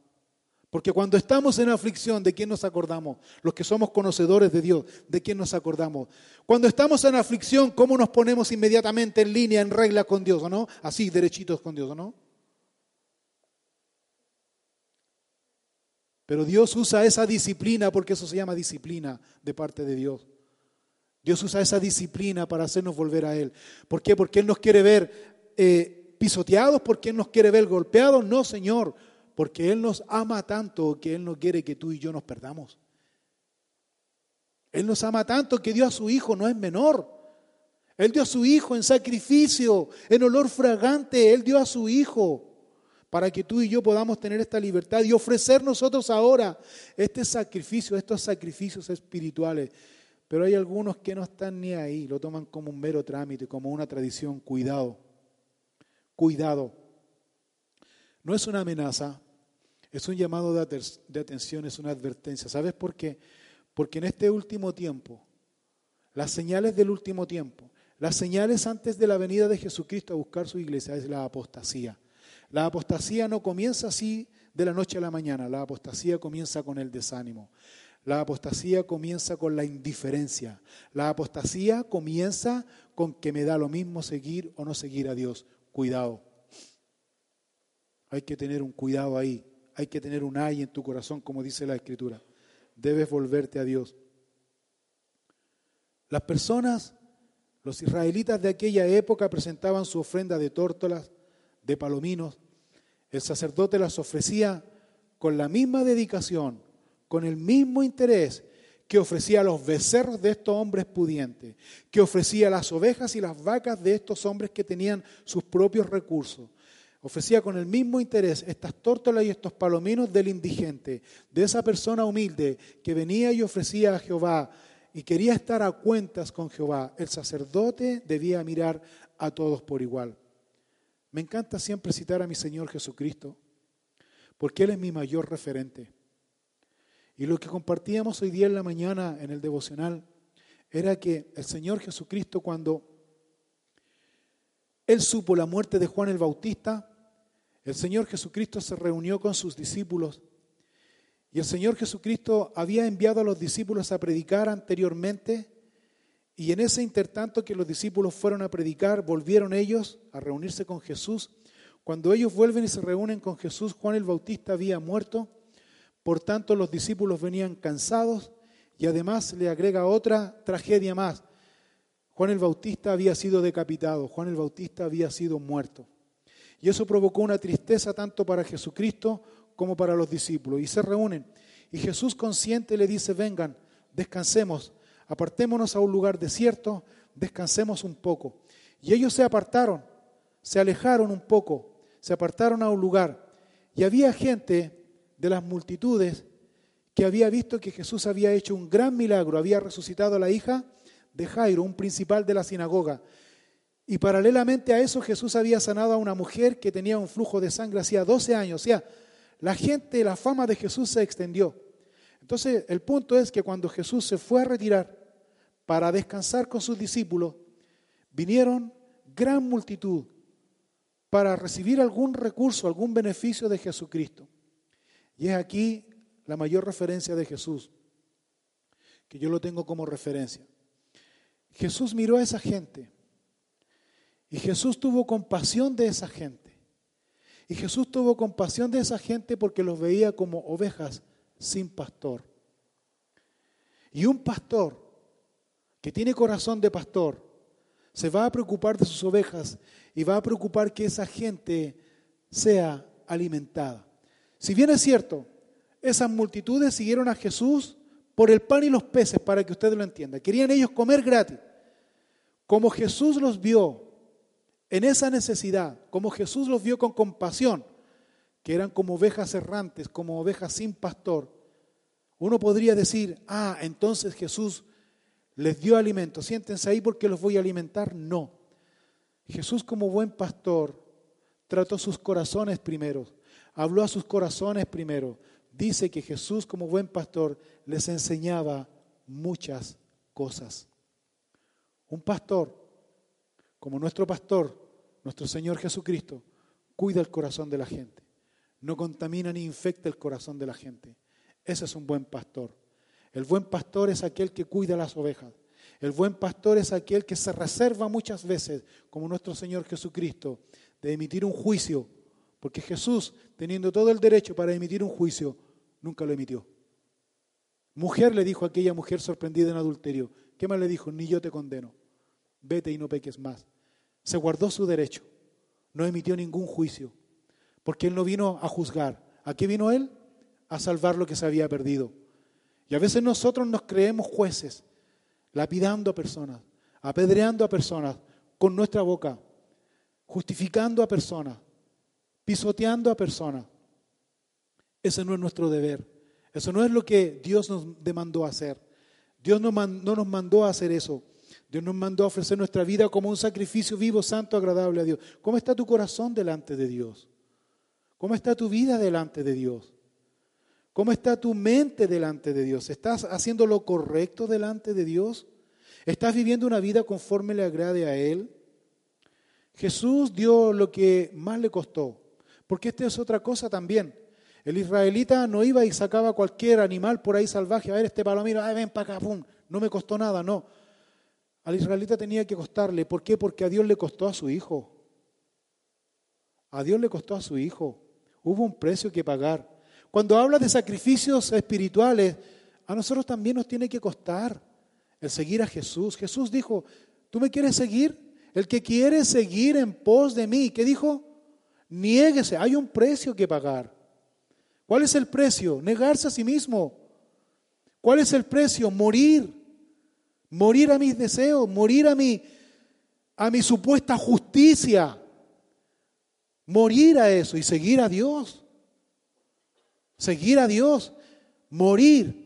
Speaker 3: Porque cuando estamos en aflicción, ¿de quién nos acordamos? Los que somos conocedores de Dios, ¿de quién nos acordamos? Cuando estamos en aflicción, ¿cómo nos ponemos inmediatamente en línea, en regla con Dios, o no? Así, derechitos con Dios, ¿o no? Pero Dios usa esa disciplina, porque eso se llama disciplina de parte de Dios. Dios usa esa disciplina para hacernos volver a Él. ¿Por qué? Porque Él nos quiere ver eh, pisoteados, porque Él nos quiere ver golpeados. No, Señor, porque Él nos ama tanto que Él no quiere que tú y yo nos perdamos. Él nos ama tanto que dio a su Hijo, no es menor. Él dio a su Hijo en sacrificio, en olor fragante. Él dio a su Hijo para que tú y yo podamos tener esta libertad y ofrecer nosotros ahora este sacrificio, estos sacrificios espirituales. Pero hay algunos que no están ni ahí, lo toman como un mero trámite, como una tradición. Cuidado, cuidado. No es una amenaza, es un llamado de atención, es una advertencia. ¿Sabes por qué? Porque en este último tiempo, las señales del último tiempo, las señales antes de la venida de Jesucristo a buscar su iglesia es la apostasía. La apostasía no comienza así de la noche a la mañana, la apostasía comienza con el desánimo. La apostasía comienza con la indiferencia. La apostasía comienza con que me da lo mismo seguir o no seguir a Dios. Cuidado. Hay que tener un cuidado ahí. Hay que tener un ay en tu corazón, como dice la Escritura. Debes volverte a Dios. Las personas, los israelitas de aquella época presentaban su ofrenda de tórtolas, de palominos. El sacerdote las ofrecía con la misma dedicación, con el mismo interés que ofrecía los becerros de estos hombres pudientes, que ofrecía las ovejas y las vacas de estos hombres que tenían sus propios recursos, ofrecía con el mismo interés estas tórtolas y estos palominos del indigente, de esa persona humilde que venía y ofrecía a Jehová y quería estar a cuentas con Jehová. El sacerdote debía mirar a todos por igual. Me encanta siempre citar a mi Señor Jesucristo, porque Él es mi mayor referente. Y lo que compartíamos hoy día en la mañana en el devocional era que el Señor Jesucristo cuando Él supo la muerte de Juan el Bautista, el Señor Jesucristo se reunió con sus discípulos y el Señor Jesucristo había enviado a los discípulos a predicar anteriormente Y en ese intertanto que los discípulos fueron a predicar, volvieron ellos a reunirse con Jesús. Cuando ellos vuelven y se reúnen con Jesús, Juan el Bautista había muerto. Por tanto, los discípulos venían cansados y además le agrega otra tragedia más. Juan el Bautista había sido decapitado, Juan el Bautista había sido muerto. Y eso provocó una tristeza tanto para Jesucristo como para los discípulos. Y se reúnen. Y Jesús consciente le dice, vengan, descansemos, apartémonos a un lugar desierto, descansemos un poco. Y ellos se apartaron, se alejaron un poco, se apartaron a un lugar. Y había gente de las multitudes que había visto que Jesús había hecho un gran milagro, había resucitado a la hija de Jairo, un principal de la sinagoga. Y paralelamente a eso Jesús había sanado a una mujer que tenía un flujo de sangre hacía 12 años. O sea, la gente, la fama de Jesús se extendió. Entonces, el punto es que cuando Jesús se fue a retirar para descansar con sus discípulos, vinieron gran multitud para recibir algún recurso, algún beneficio de Jesucristo. Y es aquí la mayor referencia de Jesús, que yo lo tengo como referencia. Jesús miró a esa gente y Jesús tuvo compasión de esa gente. Y Jesús tuvo compasión de esa gente porque los veía como ovejas sin pastor. Y un pastor que tiene corazón de pastor se va a preocupar de sus ovejas y va a preocupar que esa gente sea alimentada. Si bien es cierto, esas multitudes siguieron a Jesús por el pan y los peces, para que usted lo entienda. Querían ellos comer gratis. Como Jesús los vio en esa necesidad, como Jesús los vio con compasión, que eran como ovejas errantes, como ovejas sin pastor, uno podría decir, ah, entonces Jesús les dio alimento, siéntense ahí porque los voy a alimentar. No. Jesús como buen pastor trató sus corazones primero, habló a sus corazones primero. Dice que Jesús como buen pastor les enseñaba muchas cosas. Un pastor, como nuestro pastor, nuestro Señor Jesucristo, cuida el corazón de la gente. No contamina ni infecta el corazón de la gente. Ese es un buen pastor. El buen pastor es aquel que cuida las ovejas. El buen pastor es aquel que se reserva muchas veces, como nuestro Señor Jesucristo, de emitir un juicio, porque Jesús, teniendo todo el derecho para emitir un juicio, nunca lo emitió. Mujer le dijo a aquella mujer sorprendida en adulterio, ¿qué más le dijo? Ni yo te condeno, vete y no peques más. Se guardó su derecho, no emitió ningún juicio, porque Él no vino a juzgar. ¿A qué vino Él? A salvar lo que se había perdido. Y a veces nosotros nos creemos jueces, lapidando a personas, apedreando a personas con nuestra boca, justificando a personas, pisoteando a personas. Ese no es nuestro deber. Eso no es lo que Dios nos demandó hacer. Dios no, no nos mandó hacer eso. Dios nos mandó a ofrecer nuestra vida como un sacrificio vivo, santo, agradable a Dios. ¿Cómo está tu corazón delante de Dios? ¿Cómo está tu vida delante de Dios? ¿Cómo está tu mente delante de Dios? ¿Estás haciendo lo correcto delante de Dios? ¿Estás viviendo una vida conforme le agrade a Él? Jesús dio lo que más le costó, porque esta es otra cosa también. El israelita no iba y sacaba cualquier animal por ahí salvaje, a ver este palomino, ay, ven para acá, pum, no me costó nada, no. Al israelita tenía que costarle, ¿por qué? Porque a Dios le costó a su hijo. A Dios le costó a su hijo. Hubo un precio que pagar. Cuando habla de sacrificios espirituales, a nosotros también nos tiene que costar el seguir a Jesús. Jesús dijo, ¿tú me quieres seguir? El que quiere seguir en pos de mí, ¿qué dijo? Niéguese, hay un precio que pagar. ¿Cuál es el precio? Negarse a sí mismo. ¿Cuál es el precio? Morir. Morir a mis deseos, morir a mi, a mi supuesta justicia. Morir a eso y seguir a Dios. Seguir a Dios. Morir.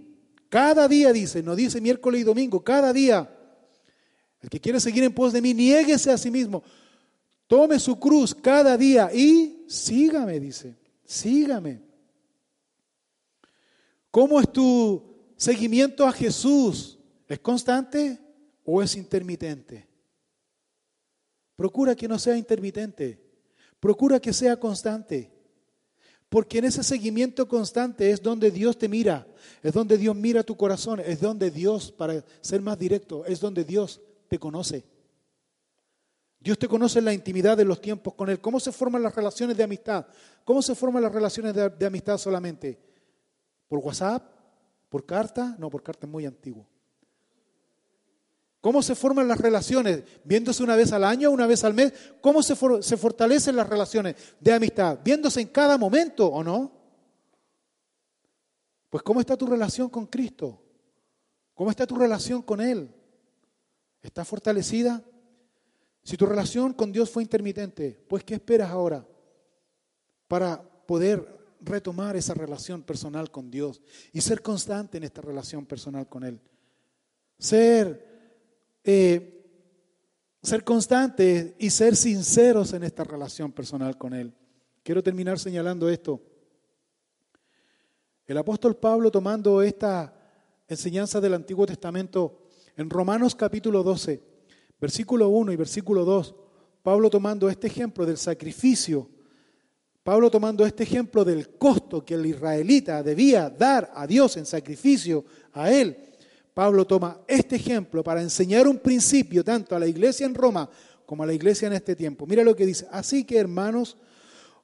Speaker 3: Cada día dice, no dice miércoles y domingo, cada día. El que quiere seguir en pos de mí, niéguese a sí mismo. Tome su cruz cada día y sígame, dice. Sígame. ¿Cómo es tu seguimiento a Jesús? ¿Es constante o es intermitente? Procura que no sea intermitente. Procura que sea constante. Porque en ese seguimiento constante es donde Dios te mira, es donde Dios mira tu corazón, es donde Dios, para ser más directo, es donde Dios te conoce. Dios te conoce en la intimidad de los tiempos con Él. ¿Cómo se forman las relaciones de amistad? ¿Cómo se forman las relaciones de, amistad solamente? ¿Por WhatsApp? ¿Por carta? No, por carta es muy antiguo. ¿Cómo se forman las relaciones? ¿Viéndose una vez al año, una vez al mes? ¿Cómo se, fortalecen las relaciones de amistad? ¿Viéndose en cada momento o no? Pues ¿cómo está tu relación con Cristo? ¿Cómo está tu relación con Él? ¿Está fortalecida? Si tu relación con Dios fue intermitente, pues ¿qué esperas ahora para poder retomar esa relación personal con Dios y ser constante en esta relación personal con Él? Ser eh, ser constantes y ser sinceros en esta relación personal con Él. Quiero terminar señalando esto. El apóstol Pablo tomando esta enseñanza del Antiguo Testamento en Romanos capítulo 12, versículo 1 y versículo 2, Pablo tomando este ejemplo del sacrificio, Pablo tomando este ejemplo del costo que el israelita debía dar a Dios en sacrificio a él, Pablo toma este ejemplo para enseñar un principio tanto a la iglesia en Roma como a la iglesia en este tiempo. Mira lo que dice. Así que, hermanos,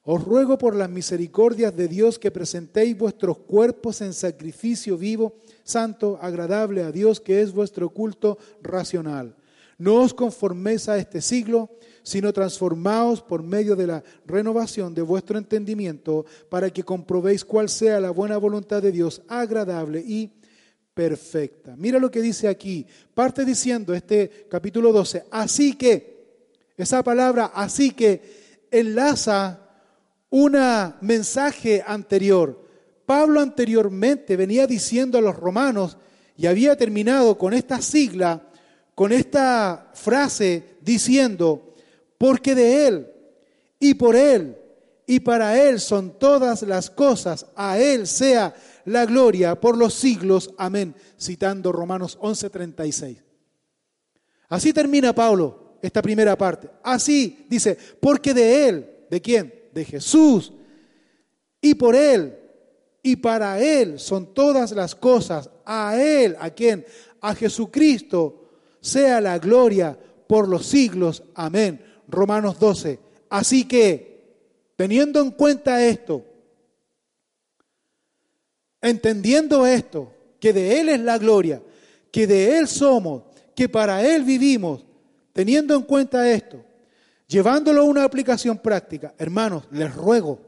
Speaker 3: os ruego por las misericordias de Dios que presentéis vuestros cuerpos en sacrificio vivo, santo, agradable a Dios, que es vuestro culto racional. No os conforméis a este siglo, sino transformaos por medio de la renovación de vuestro entendimiento, para que comprobéis cuál sea la buena voluntad de Dios, agradable y perfecta. Mira lo que dice aquí. Parte diciendo este capítulo 12, así que, esa palabra así que enlaza un mensaje anterior. Pablo anteriormente venía diciendo a los romanos y había terminado con esta sigla, con esta frase diciendo, porque de Él y por Él y para Él son todas las cosas, a Él sea la gloria por los siglos. Amén. Citando Romanos 11:36. Así termina Pablo esta primera parte. Así dice, porque de Él, ¿de quién? De Jesús. Y por Él y para Él son todas las cosas. A Él, ¿a quién? A Jesucristo sea la gloria por los siglos. Amén. Romanos 12. Así que, teniendo en cuenta esto, Entendiendo esto, que de Él es la gloria, que de Él somos, que para Él vivimos, teniendo en cuenta esto, llevándolo a una aplicación práctica, hermanos, les ruego,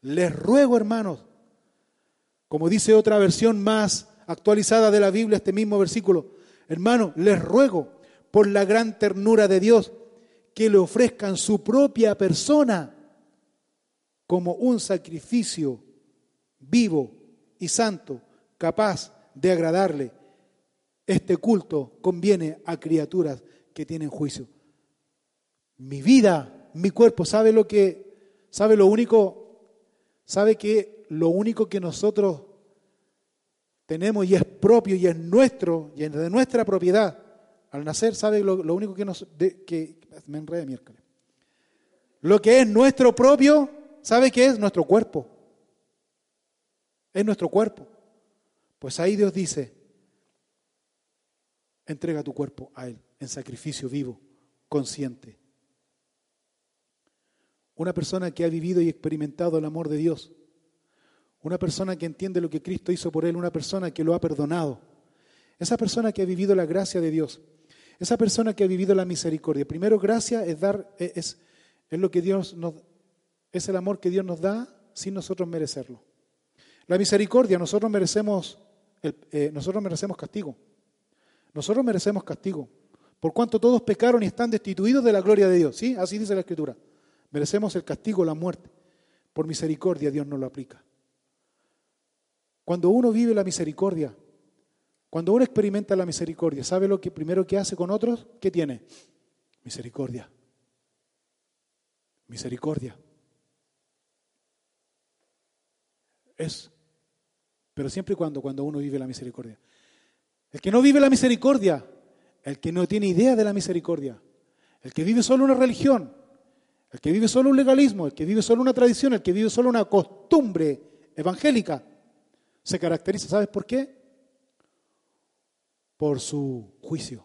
Speaker 3: les ruego, hermanos, como dice otra versión más actualizada de la Biblia, este mismo versículo, hermanos, les ruego por la gran ternura de Dios que le ofrezcan su propia persona como un sacrificio vivo y santo, capaz de agradarle. Este culto conviene a criaturas que tienen juicio. Mi vida, mi cuerpo, ¿sabe lo que, sabe lo único, sabe que lo único que nosotros tenemos y es propio y es nuestro y es de nuestra propiedad al nacer, ¿sabe lo, único que nos, que, me enredé miércoles. Lo que es nuestro propio, ¿sabe qué es? Nuestro cuerpo es nuestro cuerpo. Pues ahí Dios dice, entrega tu cuerpo a Él en sacrificio vivo, consciente. Una persona que ha vivido y experimentado el amor de Dios, una persona que entiende lo que Cristo hizo por Él, una persona que lo ha perdonado, esa persona que ha vivido la gracia de Dios, esa persona que ha vivido la misericordia. Primero, gracia es dar, es, es lo que Dios nos, es el amor que Dios nos da sin nosotros merecerlo. La misericordia, nosotros merecemos, eh, nosotros merecemos castigo. Nosotros merecemos castigo. Por cuanto todos pecaron y están destituidos de la gloria de Dios. ¿Sí? Así dice la Escritura. Merecemos el castigo, la muerte. Por misericordia Dios nos lo aplica. Cuando uno vive la misericordia, cuando uno experimenta la misericordia, ¿sabe lo que primero que hace con otros? ¿Qué tiene? Misericordia. Misericordia. Es pero siempre y cuando, cuando uno vive la misericordia. El que no vive la misericordia, el que no tiene idea de la misericordia, el que vive solo una religión, El que vive solo un legalismo, el que vive solo una tradición, el que vive solo una costumbre evangélica, se caracteriza, ¿sabes por qué? Por su juicio,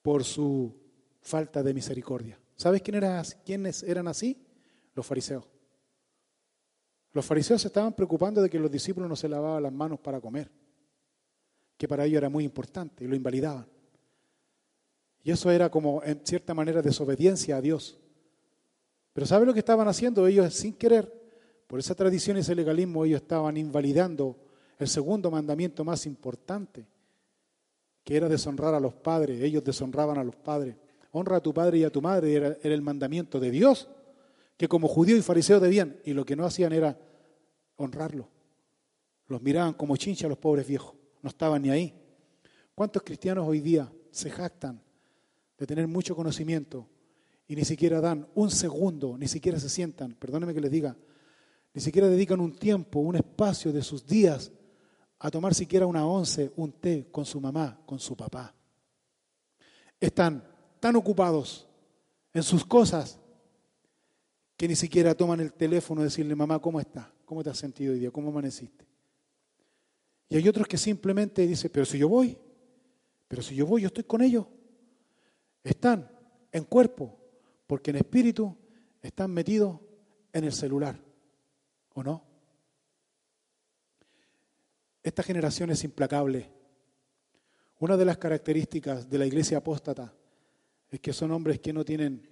Speaker 3: por su falta de misericordia. ¿Sabes quién quiénes eran así? Los fariseos. Los fariseos se estaban preocupando de que los discípulos no se lavaban las manos para comer, que para ellos era muy importante y lo invalidaban. Y eso era como, en cierta manera, desobediencia a Dios. Pero ¿sabe lo que estaban haciendo ellos sin querer? Por esa tradición y ese legalismo ellos estaban invalidando el segundo mandamiento más importante, que era deshonrar a los padres. Ellos deshonraban a los padres. Honra a tu padre y a tu madre era, era el mandamiento de Dios, que como judío y fariseo debían, y lo que no hacían era honrarlo. Los miraban como chincha los pobres viejos, no estaban ni ahí. ¿Cuántos cristianos hoy día se jactan de tener mucho conocimiento y ni siquiera dan un segundo, ni siquiera se sientan, perdóneme que les diga, ni siquiera dedican un tiempo, un espacio de sus días a tomar siquiera una once, un té con su mamá, con su papá. Están tan ocupados en sus cosas que ni siquiera toman el teléfono y decirle, mamá, ¿cómo está? ¿Cómo te has sentido hoy día? ¿Cómo amaneciste? Y hay otros que simplemente dicen, pero si yo voy, pero si yo voy, yo estoy con ellos. Están en cuerpo, porque en espíritu están metidos en el celular, ¿o no? Esta generación es implacable. Una de las características de la iglesia apóstata es que son hombres que no tienen,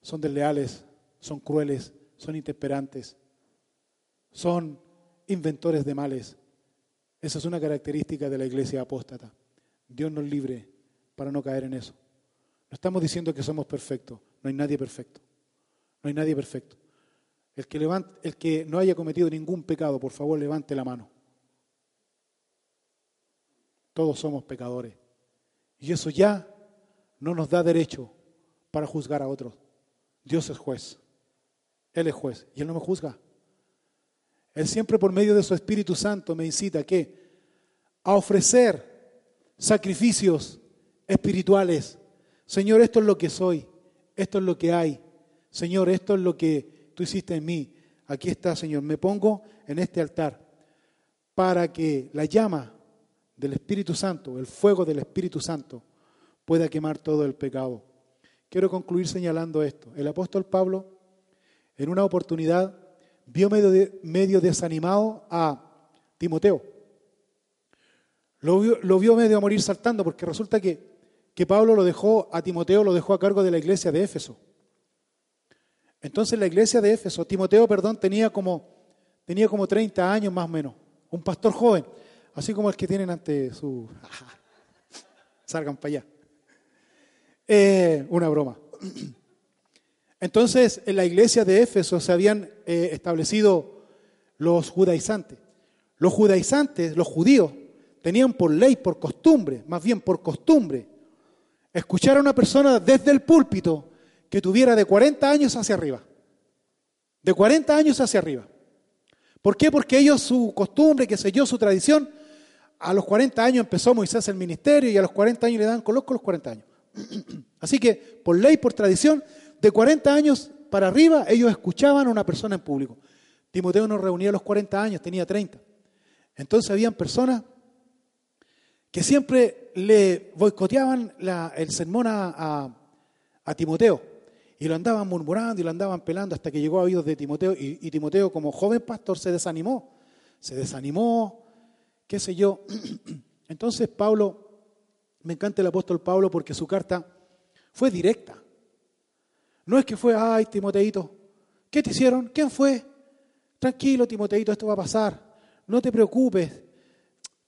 Speaker 3: son desleales, son crueles, son intemperantes, son inventores de males. Esa es una característica de la iglesia apóstata. Dios nos libre para no caer en eso. No estamos diciendo que somos perfectos, no hay nadie perfecto. No hay nadie perfecto. El que, levante, el que no haya cometido ningún pecado, por favor, levante la mano. Todos somos pecadores. Y eso ya no nos da derecho para juzgar a otros. Dios es juez. Él es juez y Él no me juzga. Él siempre por medio de su Espíritu Santo me incita a qué? A ofrecer sacrificios espirituales. Señor, esto es lo que soy, esto es lo que hay. Señor, esto es lo que tú hiciste en mí. Aquí está, Señor. Me pongo en este altar para que la llama del Espíritu Santo, el fuego del Espíritu Santo, pueda quemar todo el pecado. Quiero concluir señalando esto. El apóstol Pablo, en una oportunidad, vio medio, desanimado a Timoteo. Lo vio, medio a morir saltando, porque resulta que, que Pablo lo dejó, a Timoteo lo dejó a cargo de la iglesia de Éfeso. Entonces la iglesia de Éfeso, Timoteo, perdón, tenía como, tenía como 30 años más o menos, un pastor joven, así como el que tienen ante su... Salgan para allá. Eh, una broma. Entonces, en la iglesia de Éfeso se habían eh, establecido los judaizantes. Los judaizantes, los judíos, tenían por ley, por costumbre, más bien por costumbre, escuchar a una persona desde el púlpito que tuviera de 40 años hacia arriba. De 40 años hacia arriba. ¿Por qué? Porque ellos, su costumbre, que sé yo, su tradición, a los 40 años empezó Moisés el ministerio y a los 40 años le dan color con los 40 años. Así que, por ley, por tradición, de 40 años para arriba, ellos escuchaban a una persona en público. Timoteo no reunía a los 40 años, tenía 30. Entonces habían personas que siempre le boicoteaban el sermón a, Timoteo y lo andaban murmurando y lo andaban pelando hasta que llegó a oídos de Timoteo y, y Timoteo como joven pastor se desanimó, se desanimó, qué sé yo. Entonces Pablo me encanta el apóstol Pablo porque su carta fue directa. No es que fue, ay, Timoteito, ¿qué te hicieron? ¿Quién fue? Tranquilo, Timoteito, esto va a pasar. No te preocupes.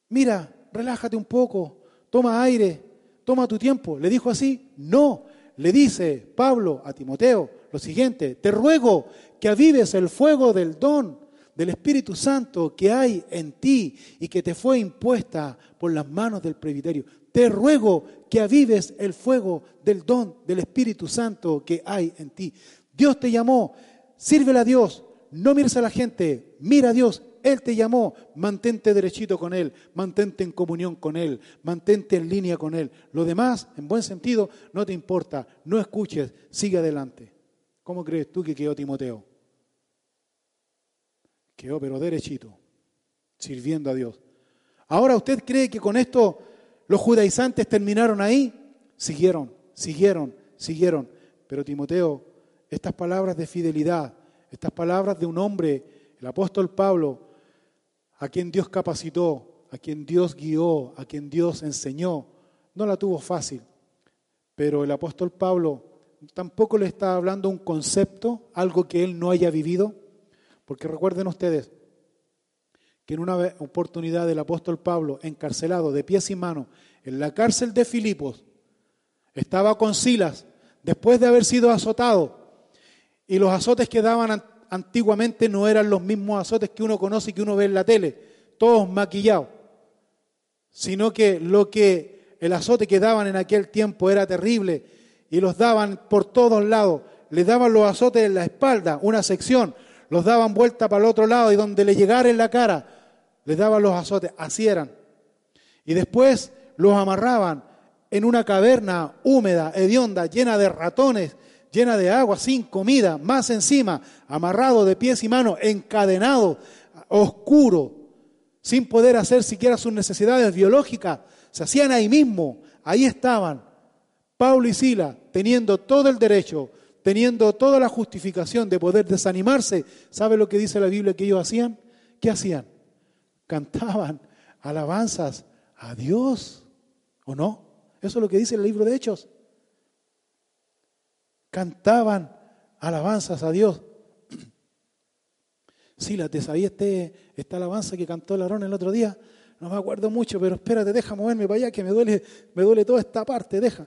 Speaker 3: Mira, relájate un poco, toma aire, toma tu tiempo. ¿Le dijo así? No. Le dice Pablo a Timoteo lo siguiente, te ruego que avives el fuego del don del Espíritu Santo que hay en ti y que te fue impuesta por las manos del presbiterio te ruego que avives el fuego del don del Espíritu Santo que hay en ti. Dios te llamó, sírvele a Dios, no mires a la gente, mira a Dios, Él te llamó, mantente derechito con Él, mantente en comunión con Él, mantente en línea con Él. Lo demás, en buen sentido, no te importa, no escuches, sigue adelante. ¿Cómo crees tú que quedó Timoteo? Quedó pero derechito, sirviendo a Dios. Ahora, ¿usted cree que con esto los judaizantes terminaron ahí? Siguieron, siguieron, siguieron. Pero Timoteo, estas palabras de fidelidad, estas palabras de un hombre, el apóstol Pablo, a quien Dios capacitó, a quien Dios guió, a quien Dios enseñó, no la tuvo fácil. Pero el apóstol Pablo tampoco le está hablando un concepto, algo que él no haya vivido, porque recuerden ustedes en una oportunidad el apóstol Pablo, encarcelado de pies y manos en la cárcel de Filipos, estaba con Silas después de haber sido azotado, y los azotes que daban antiguamente no eran los mismos azotes que uno conoce y que uno ve en la tele, todos maquillados, sino que lo que el azote que daban en aquel tiempo era terrible y los daban por todos lados. Les daban los azotes en la espalda, una sección, los daban vuelta para el otro lado y donde le llegara en la cara, les daban los azotes, así eran. Y después los amarraban en una caverna húmeda, hedionda, llena de ratones llena de agua, sin comida, más encima, amarrado de pies y manos, encadenado, oscuro, sin poder hacer siquiera sus necesidades biológicas, se hacían ahí mismo, ahí estaban, Pablo y Sila, teniendo todo el derecho, teniendo toda la justificación de poder desanimarse. ¿Sabe lo que dice la Biblia que ellos hacían? ¿Qué hacían? Cantaban alabanzas a Dios, ¿o no? Eso es lo que dice el libro de Hechos cantaban alabanzas a Dios. Sí, la te sabía este, esta alabanza que cantó el Aarón el otro día. No me acuerdo mucho, pero espérate, deja moverme para allá que me duele, me duele toda esta parte, deja.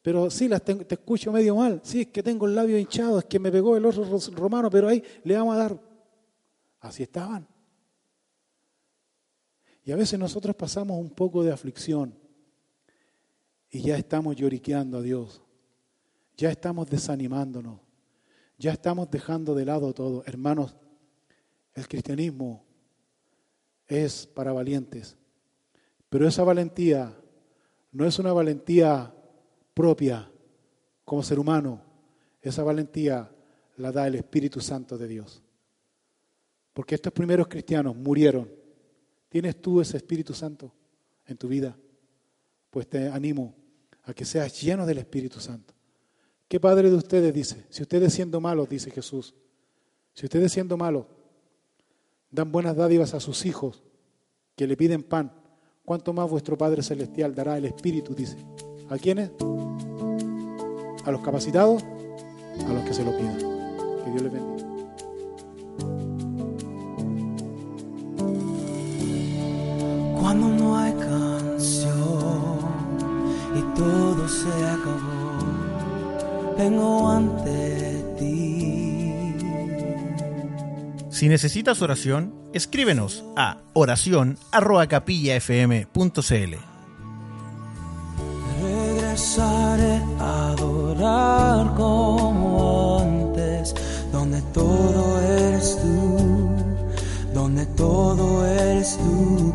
Speaker 3: Pero sí, las te, te, escucho medio mal. Sí, es que tengo el labio hinchado, es que me pegó el oso romano, pero ahí le vamos a dar. Así estaban. Y a veces nosotros pasamos un poco de aflicción y ya estamos lloriqueando a Dios ya estamos desanimándonos, ya estamos dejando de lado todo. Hermanos, el cristianismo es para valientes, pero esa valentía no es una valentía propia como ser humano, esa valentía la da el Espíritu Santo de Dios. Porque estos primeros cristianos murieron. ¿Tienes tú ese Espíritu Santo en tu vida? Pues te animo a que seas lleno del Espíritu Santo. ¿Qué padre de ustedes dice? Si ustedes siendo malos, dice Jesús, si ustedes siendo malos dan buenas dádivas a sus hijos que le piden pan, ¿cuánto más vuestro Padre Celestial dará el Espíritu, dice? ¿A quiénes? ¿A los capacitados? A los que se lo pidan. Que Dios les bendiga.
Speaker 2: Todo se acabó vengo ante ti.
Speaker 1: Si necesitas oración, escríbenos a oración@capillafm.cl.
Speaker 2: Regresaré a adorar como antes, donde todo eres tú, donde todo eres tú.